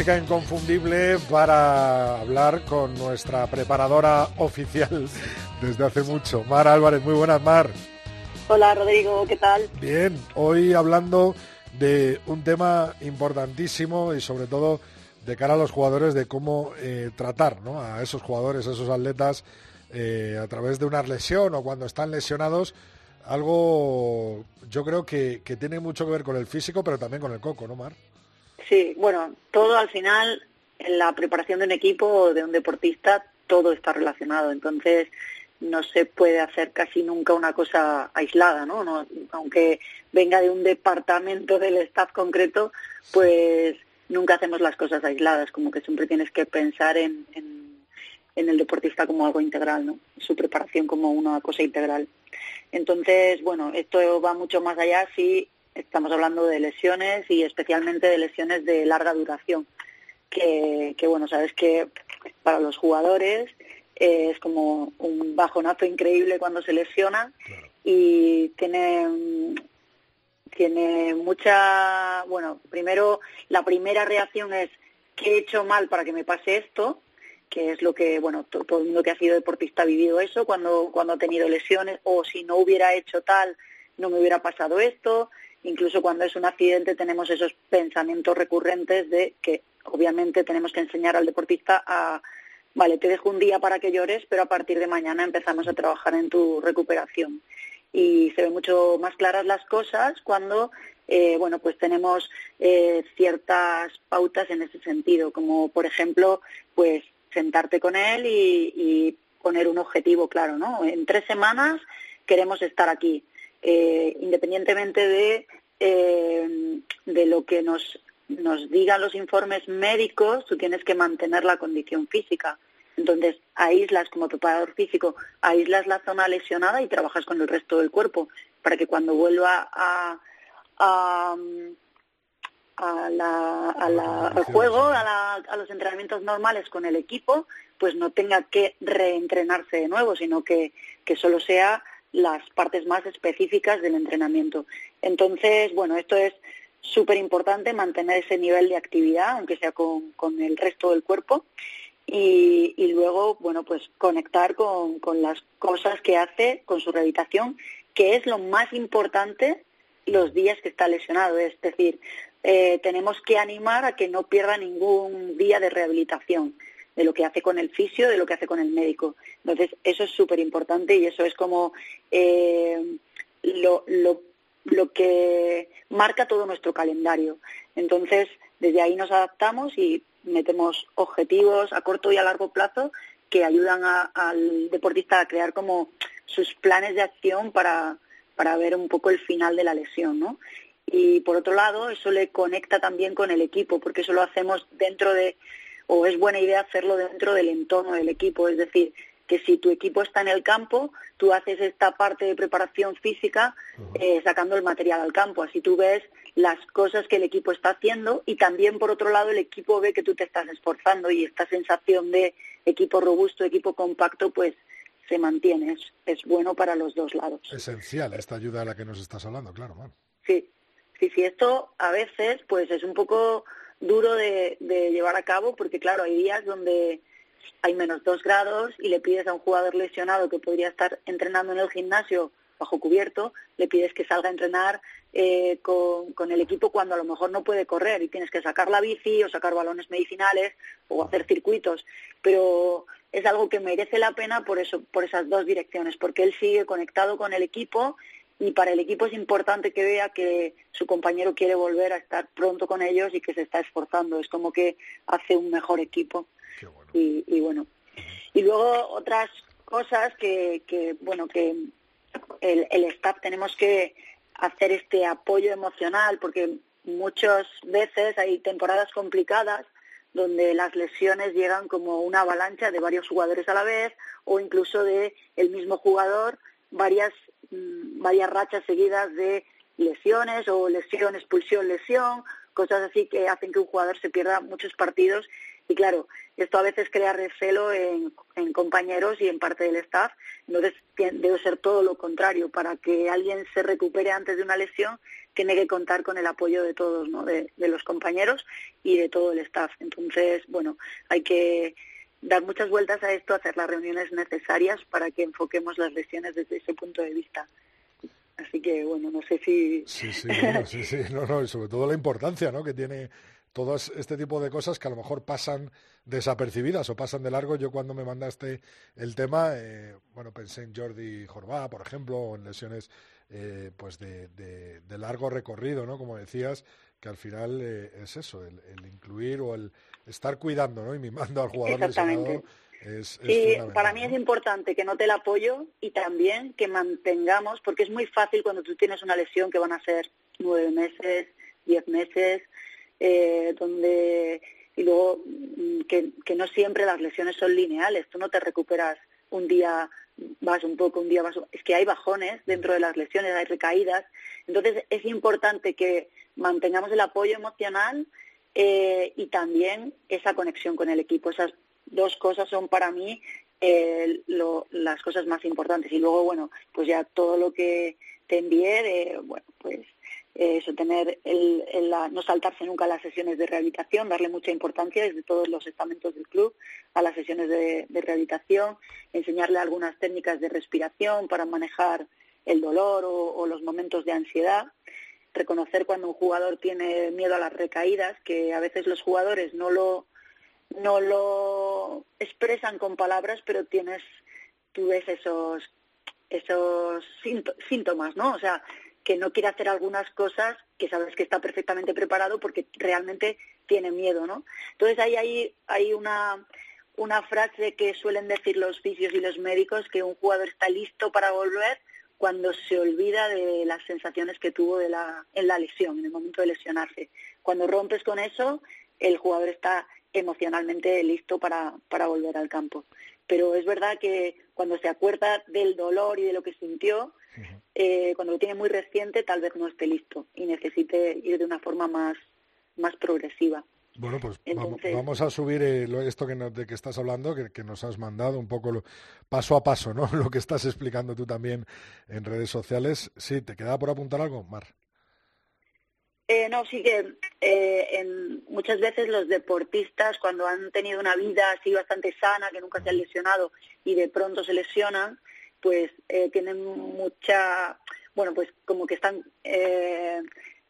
Música inconfundible para hablar con nuestra preparadora oficial desde hace mucho, Mar Álvarez. Muy buenas, Mar. Hola, Rodrigo, ¿qué tal? Bien, hoy hablando de un tema importantísimo y sobre todo de cara a los jugadores de cómo eh, tratar a esos jugadores, a esos atletas eh, a través de una lesión o cuando están lesionados. Algo yo creo que, que tiene mucho que ver con el físico, pero también con el coco, ¿no, Mar? Sí, bueno, todo al final, en la preparación de un equipo o de un deportista, todo está relacionado. Entonces, no se puede hacer casi nunca una cosa aislada, ¿no? no aunque venga de un departamento del staff concreto, pues nunca hacemos las cosas aisladas, como que siempre tienes que pensar en, en, en, el deportista como algo integral, ¿no? Su preparación como una cosa integral. Entonces, bueno, esto va mucho más allá si Estamos hablando de lesiones y especialmente de lesiones de larga duración, que, bueno, sabes que para los jugadores es como un bajonazo increíble cuando se lesiona y tiene tiene mucha bueno primero la primera reacción es qué he hecho mal para que me pase esto que es lo que bueno todo el mundo que ha sido deportista ha vivido eso cuando cuando ha tenido lesiones o si no hubiera hecho tal no me hubiera pasado esto incluso cuando es un accidente tenemos esos pensamientos recurrentes de que obviamente tenemos que enseñar al deportista a, vale, te dejo un día para que llores, pero a partir de mañana empezamos a trabajar en tu recuperación. Y se ven mucho más claras las cosas cuando, eh, bueno, pues tenemos eh, ciertas pautas en ese sentido, como por ejemplo, pues sentarte con él y, y poner un objetivo claro, ¿no? En tres semanas queremos estar aquí eh, independientemente de, eh, de lo que nos, nos digan los informes médicos, tú tienes que mantener la condición física. Entonces, aíslas como preparador físico, aíslas la zona lesionada y trabajas con el resto del cuerpo para que cuando vuelva a, a, a la, a la, al juego, a, a, los entrenamientos normales con el equipo, pues no tenga que reentrenarse de nuevo, sino que, que solo sea las partes más específicas del entrenamiento. Entonces, bueno, esto es súper importante mantener ese nivel de actividad, aunque sea con, con el resto del cuerpo. Y, y, luego, bueno, pues conectar con, con las cosas que hace con su rehabilitación, que es lo más importante los días que está lesionado. Es decir, eh, tenemos que animar a que no pierda ningún día de rehabilitación de lo que hace con el fisio, de lo que hace con el médico. Entonces, eso es súper importante y eso es como eh, lo, lo, lo que marca todo nuestro calendario. Entonces, desde ahí nos adaptamos y metemos objetivos a corto y a largo plazo que ayudan al deportista a crear como sus planes de acción para, para ver un poco el final de la lesión, ¿no? Y por otro lado, eso le conecta también con el equipo, porque eso lo hacemos dentro de, o es buena idea hacerlo dentro del entorno del equipo, es decir, que si tu equipo está en el campo, tú haces esta parte de preparación física eh, sacando el material al campo. Así tú ves las cosas que el equipo está haciendo y también, por otro lado, el equipo ve que tú te estás esforzando y esta sensación de equipo robusto, equipo compacto, pues se mantiene. Es, bueno para los dos lados. Esencial esta ayuda a la que nos estás hablando, claro. Sí, sí, sí. Esto a veces pues es un poco duro de llevar a cabo porque, claro, hay días donde hay menos dos grados y le pides a un jugador lesionado que podría estar entrenando en el gimnasio bajo cubierto, le pides que salga a entrenar eh, con, con, el equipo cuando a lo mejor no puede correr y tienes que sacar la bici o sacar balones medicinales o hacer circuitos. Pero es algo que merece la pena por, eso, por esas dos direcciones, porque él sigue conectado con el equipo y para el equipo es importante que vea que su compañero quiere volver a estar pronto con ellos y que se está esforzando. Es como que hace un mejor equipo. Y, bueno, y luego otras cosas que, que bueno, que el, el staff tenemos que hacer este apoyo emocional porque muchas veces hay temporadas complicadas donde las lesiones llegan como una avalancha de varios jugadores a la vez o incluso de el mismo jugador varias mm, varias rachas seguidas de lesiones o lesión, expulsión, lesión, cosas así que hacen que un jugador se pierda muchos partidos. Y claro, esto a veces crea recelo en, compañeros y en parte del staff. Entonces debe ser todo lo contrario. Para que alguien se recupere antes de una lesión, tiene que contar con el apoyo de todos, ¿no? de, los compañeros y de todo el staff. Entonces, bueno, hay que dar muchas vueltas a esto, hacer las reuniones necesarias para que enfoquemos las lesiones desde ese punto de vista. Así que, bueno, no sé si... Sí, sí, sí, no, no, sobre todo la importancia ¿no? que tiene todo este tipo de cosas que a lo mejor pasan desapercibidas o pasan de largo. Yo cuando me mandaste el tema, eh, bueno, pensé en Jordi Jorbá, por ejemplo, o en lesiones eh, pues de, de, largo recorrido, ¿no? Como decías, que al final eh, es eso, el, incluir o el estar cuidando, ¿no? Y mimando al jugador lesionado. Es, sí, para mí es importante que note el apoyo y también que mantengamos, porque es muy fácil cuando tú tienes una lesión que van a ser nueve meses, diez meses, eh, donde y luego mm, que, no siempre las lesiones son lineales, tú no te recuperas un día vas un poco, un día vas, es que hay bajones dentro de las lesiones, hay recaídas, entonces es importante que mantengamos el apoyo emocional eh, y también esa conexión con el equipo. Esas dos cosas son para mí eh, lo, las cosas más importantes. Y luego, bueno, pues ya todo lo que te envié, de, bueno, pues eso, tener el, no saltarse nunca las sesiones de rehabilitación, darle mucha importancia desde todos los estamentos del club a las sesiones de, rehabilitación, enseñarle algunas técnicas de respiración para manejar el dolor o, los momentos de ansiedad, reconocer cuando un jugador tiene miedo a las recaídas, que a veces los jugadores no lo no lo expresan con palabras, pero tienes tú ves esos esos síntomas, ¿no? O sea, que no quiere hacer algunas cosas que sabes que está perfectamente preparado porque realmente tiene miedo, ¿no? Entonces ahí hay, hay una, una frase que suelen decir los fisios y los médicos que un jugador está listo para volver cuando se olvida de las sensaciones que tuvo de la, en la lesión, en el momento de lesionarse. Cuando rompes con eso, el jugador está emocionalmente listo para, para volver al campo. Pero es verdad que cuando se acuerda del dolor y de lo que sintió, eh, cuando lo tiene muy reciente tal vez no esté listo y necesite ir de una forma más, más progresiva. Bueno, pues vamos, a subir eh, esto que de que estás hablando, que, nos has mandado un poco paso a paso, ¿no? Lo que estás explicando tú también en redes sociales. Sí, ¿te queda por apuntar algo, Mar? Eh, no, sí que eh, muchas veces los deportistas cuando han tenido una vida así bastante sana, que nunca se han lesionado y de pronto se lesionan, pues tienen mucha, bueno, pues como que están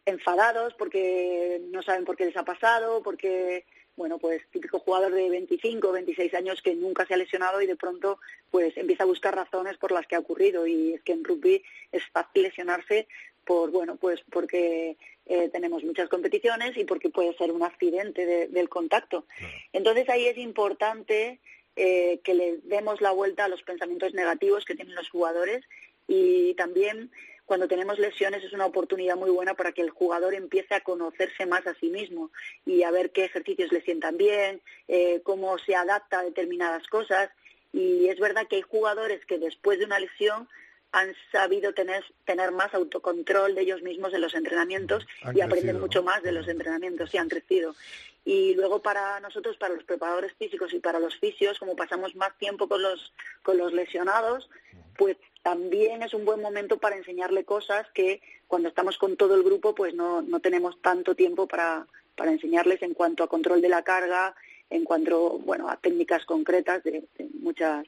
enfadados porque no saben por qué les ha pasado, porque, bueno, pues típico jugador de 25 o 26 años que nunca se ha lesionado y de pronto pues empieza a buscar razones por las que ha ocurrido y es que en rugby es fácil lesionarse por, bueno, pues porque eh, tenemos muchas competiciones y porque puede ser un accidente del contacto. Entonces ahí es importante eh, que le demos la vuelta a los pensamientos negativos que tienen los jugadores y también cuando tenemos lesiones es una oportunidad muy buena para que el jugador empiece a conocerse más a sí mismo y a ver qué ejercicios le sientan bien, eh, cómo se adapta a determinadas cosas. Y es verdad que hay jugadores que después de una lesión han sabido tener, tener más autocontrol de ellos mismos en los entrenamientos y aprender mucho más de los entrenamientos y han crecido. Y luego para nosotros, para los preparadores físicos y para los fisios, como pasamos más tiempo con los, con los lesionados, pues también es un buen momento para enseñarle cosas que cuando estamos con todo el grupo pues no, no tenemos tanto tiempo para, para enseñarles en cuanto a control de la carga, en cuanto bueno a técnicas concretas de, muchas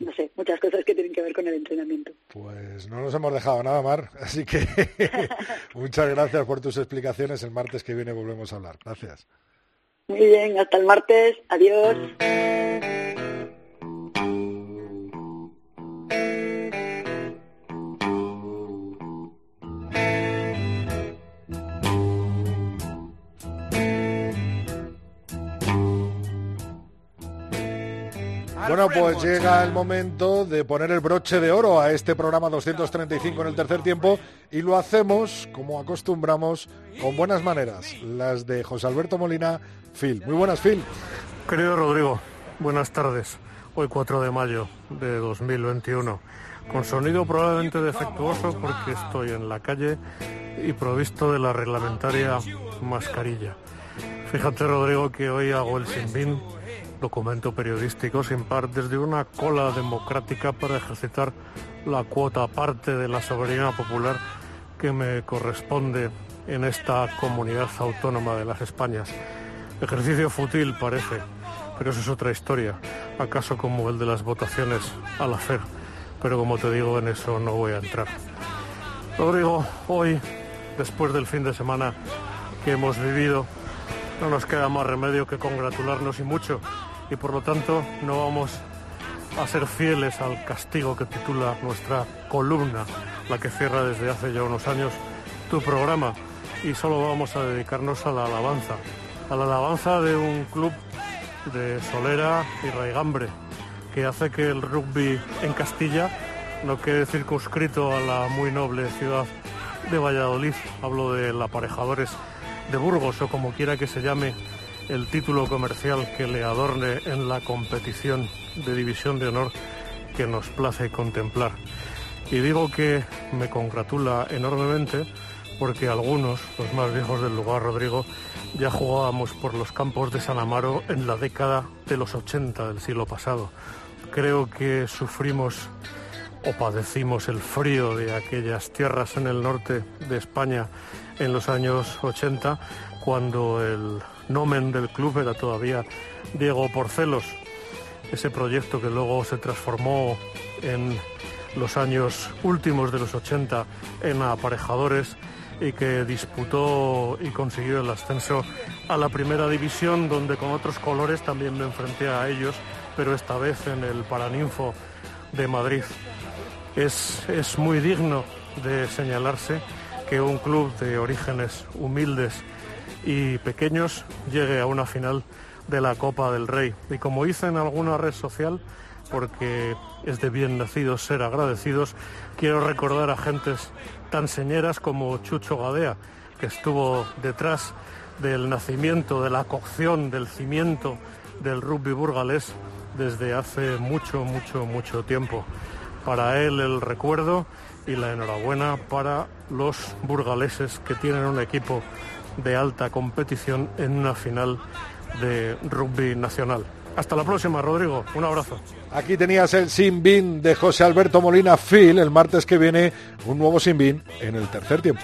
no sé, muchas cosas que tienen que ver con el entrenamiento. Pues no nos hemos dejado nada, Mar, así que muchas gracias por tus explicaciones. El martes que viene volvemos a hablar. Gracias. Muy bien, hasta el martes. Adiós. Bueno, pues llega el momento de poner el broche de oro a este programa 235 en el tercer tiempo y lo hacemos, como acostumbramos, con buenas maneras, las de José Alberto Molina, Phil. Muy buenas, Phil. Querido Rodrigo, buenas tardes. Hoy 4 de mayo de 2021, con sonido probablemente defectuoso porque estoy en la calle y provisto de la reglamentaria mascarilla. Fíjate, Rodrigo, que hoy hago el sinbin documento periodístico sin par desde una cola democrática para ejercitar la cuota parte de la soberanía popular que me corresponde en esta comunidad autónoma de las Españas. Ejercicio fútil parece, pero eso es otra historia, acaso como el de las votaciones al hacer, pero como te digo, en eso no voy a entrar. Rodrigo, hoy, después del fin de semana que hemos vivido, no nos queda más remedio que congratularnos y mucho y por lo tanto no vamos a ser fieles al castigo que titula nuestra columna, la que cierra desde hace ya unos años tu programa. Y solo vamos a dedicarnos a la alabanza, a la alabanza de un club de solera y raigambre que hace que el rugby en Castilla no quede circunscrito a la muy noble ciudad de Valladolid, hablo de aparejadores de Burgos o como quiera que se llame el título comercial que le adorne en la competición de división de honor que nos place contemplar. Y digo que me congratula enormemente porque algunos, los más viejos del lugar, Rodrigo, ya jugábamos por los campos de San Amaro en la década de los 80 del siglo pasado. Creo que sufrimos o padecimos el frío de aquellas tierras en el norte de España en los años 80, cuando el nomen del club era todavía Diego Porcelos, ese proyecto que luego se transformó en los años últimos de los 80 en aparejadores y que disputó y consiguió el ascenso a la primera división donde con otros colores también me enfrenté a ellos, pero esta vez en el Paraninfo de Madrid. Es, es muy digno de señalarse que un club de orígenes humildes y pequeños llegue a una final de la Copa del Rey. Y como hice en alguna red social, porque es de bien nacidos ser agradecidos, quiero recordar a gentes tan señeras como Chucho Gadea, que estuvo detrás del nacimiento, de la cocción, del cimiento del rugby burgalés desde hace mucho, mucho, mucho tiempo. Para él el recuerdo y la enhorabuena para los burgaleses que tienen un equipo de alta competición en una final de rugby nacional. Hasta la próxima, Rodrigo. Un abrazo. Aquí tenías el Sin Bin de José Alberto Molina Phil. El martes que viene un nuevo Sin Bin en el tercer tiempo.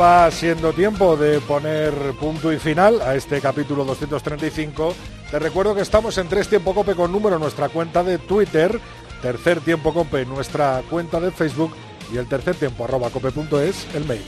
Va siendo tiempo de poner punto y final a este capítulo 235. Te recuerdo que estamos en Tres Tiempo Cope con número nuestra cuenta de Twitter, Tercer Tiempo Cope nuestra cuenta de Facebook y el tercer tiempo arroba cope.es el mail.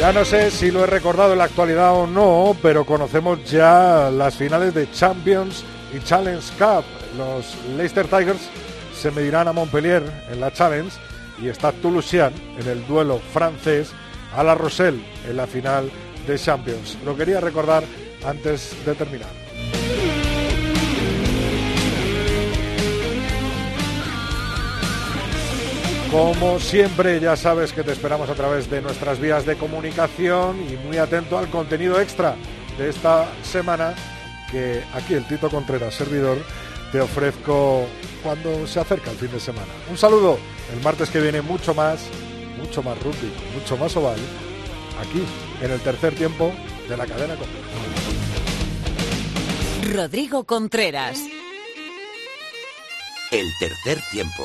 Ya no sé si lo he recordado en la actualidad o no, pero conocemos ya las finales de Champions y Challenge Cup. Los Leicester Tigers se medirán a Montpellier en la Challenge y está Toulousain en el duelo francés a la Rochelle en la final de Champions. Lo quería recordar antes de terminar. Como siempre, ya sabes que te esperamos a través de nuestras vías de comunicación y muy atento al contenido extra de esta semana que aquí el Tito Contreras, servidor, te ofrezco cuando se acerca el fin de semana. Un saludo, el martes que viene mucho más, mucho más rugby, mucho más oval, aquí en el tercer tiempo de la cadena Cope. Rodrigo Contreras. El tercer tiempo.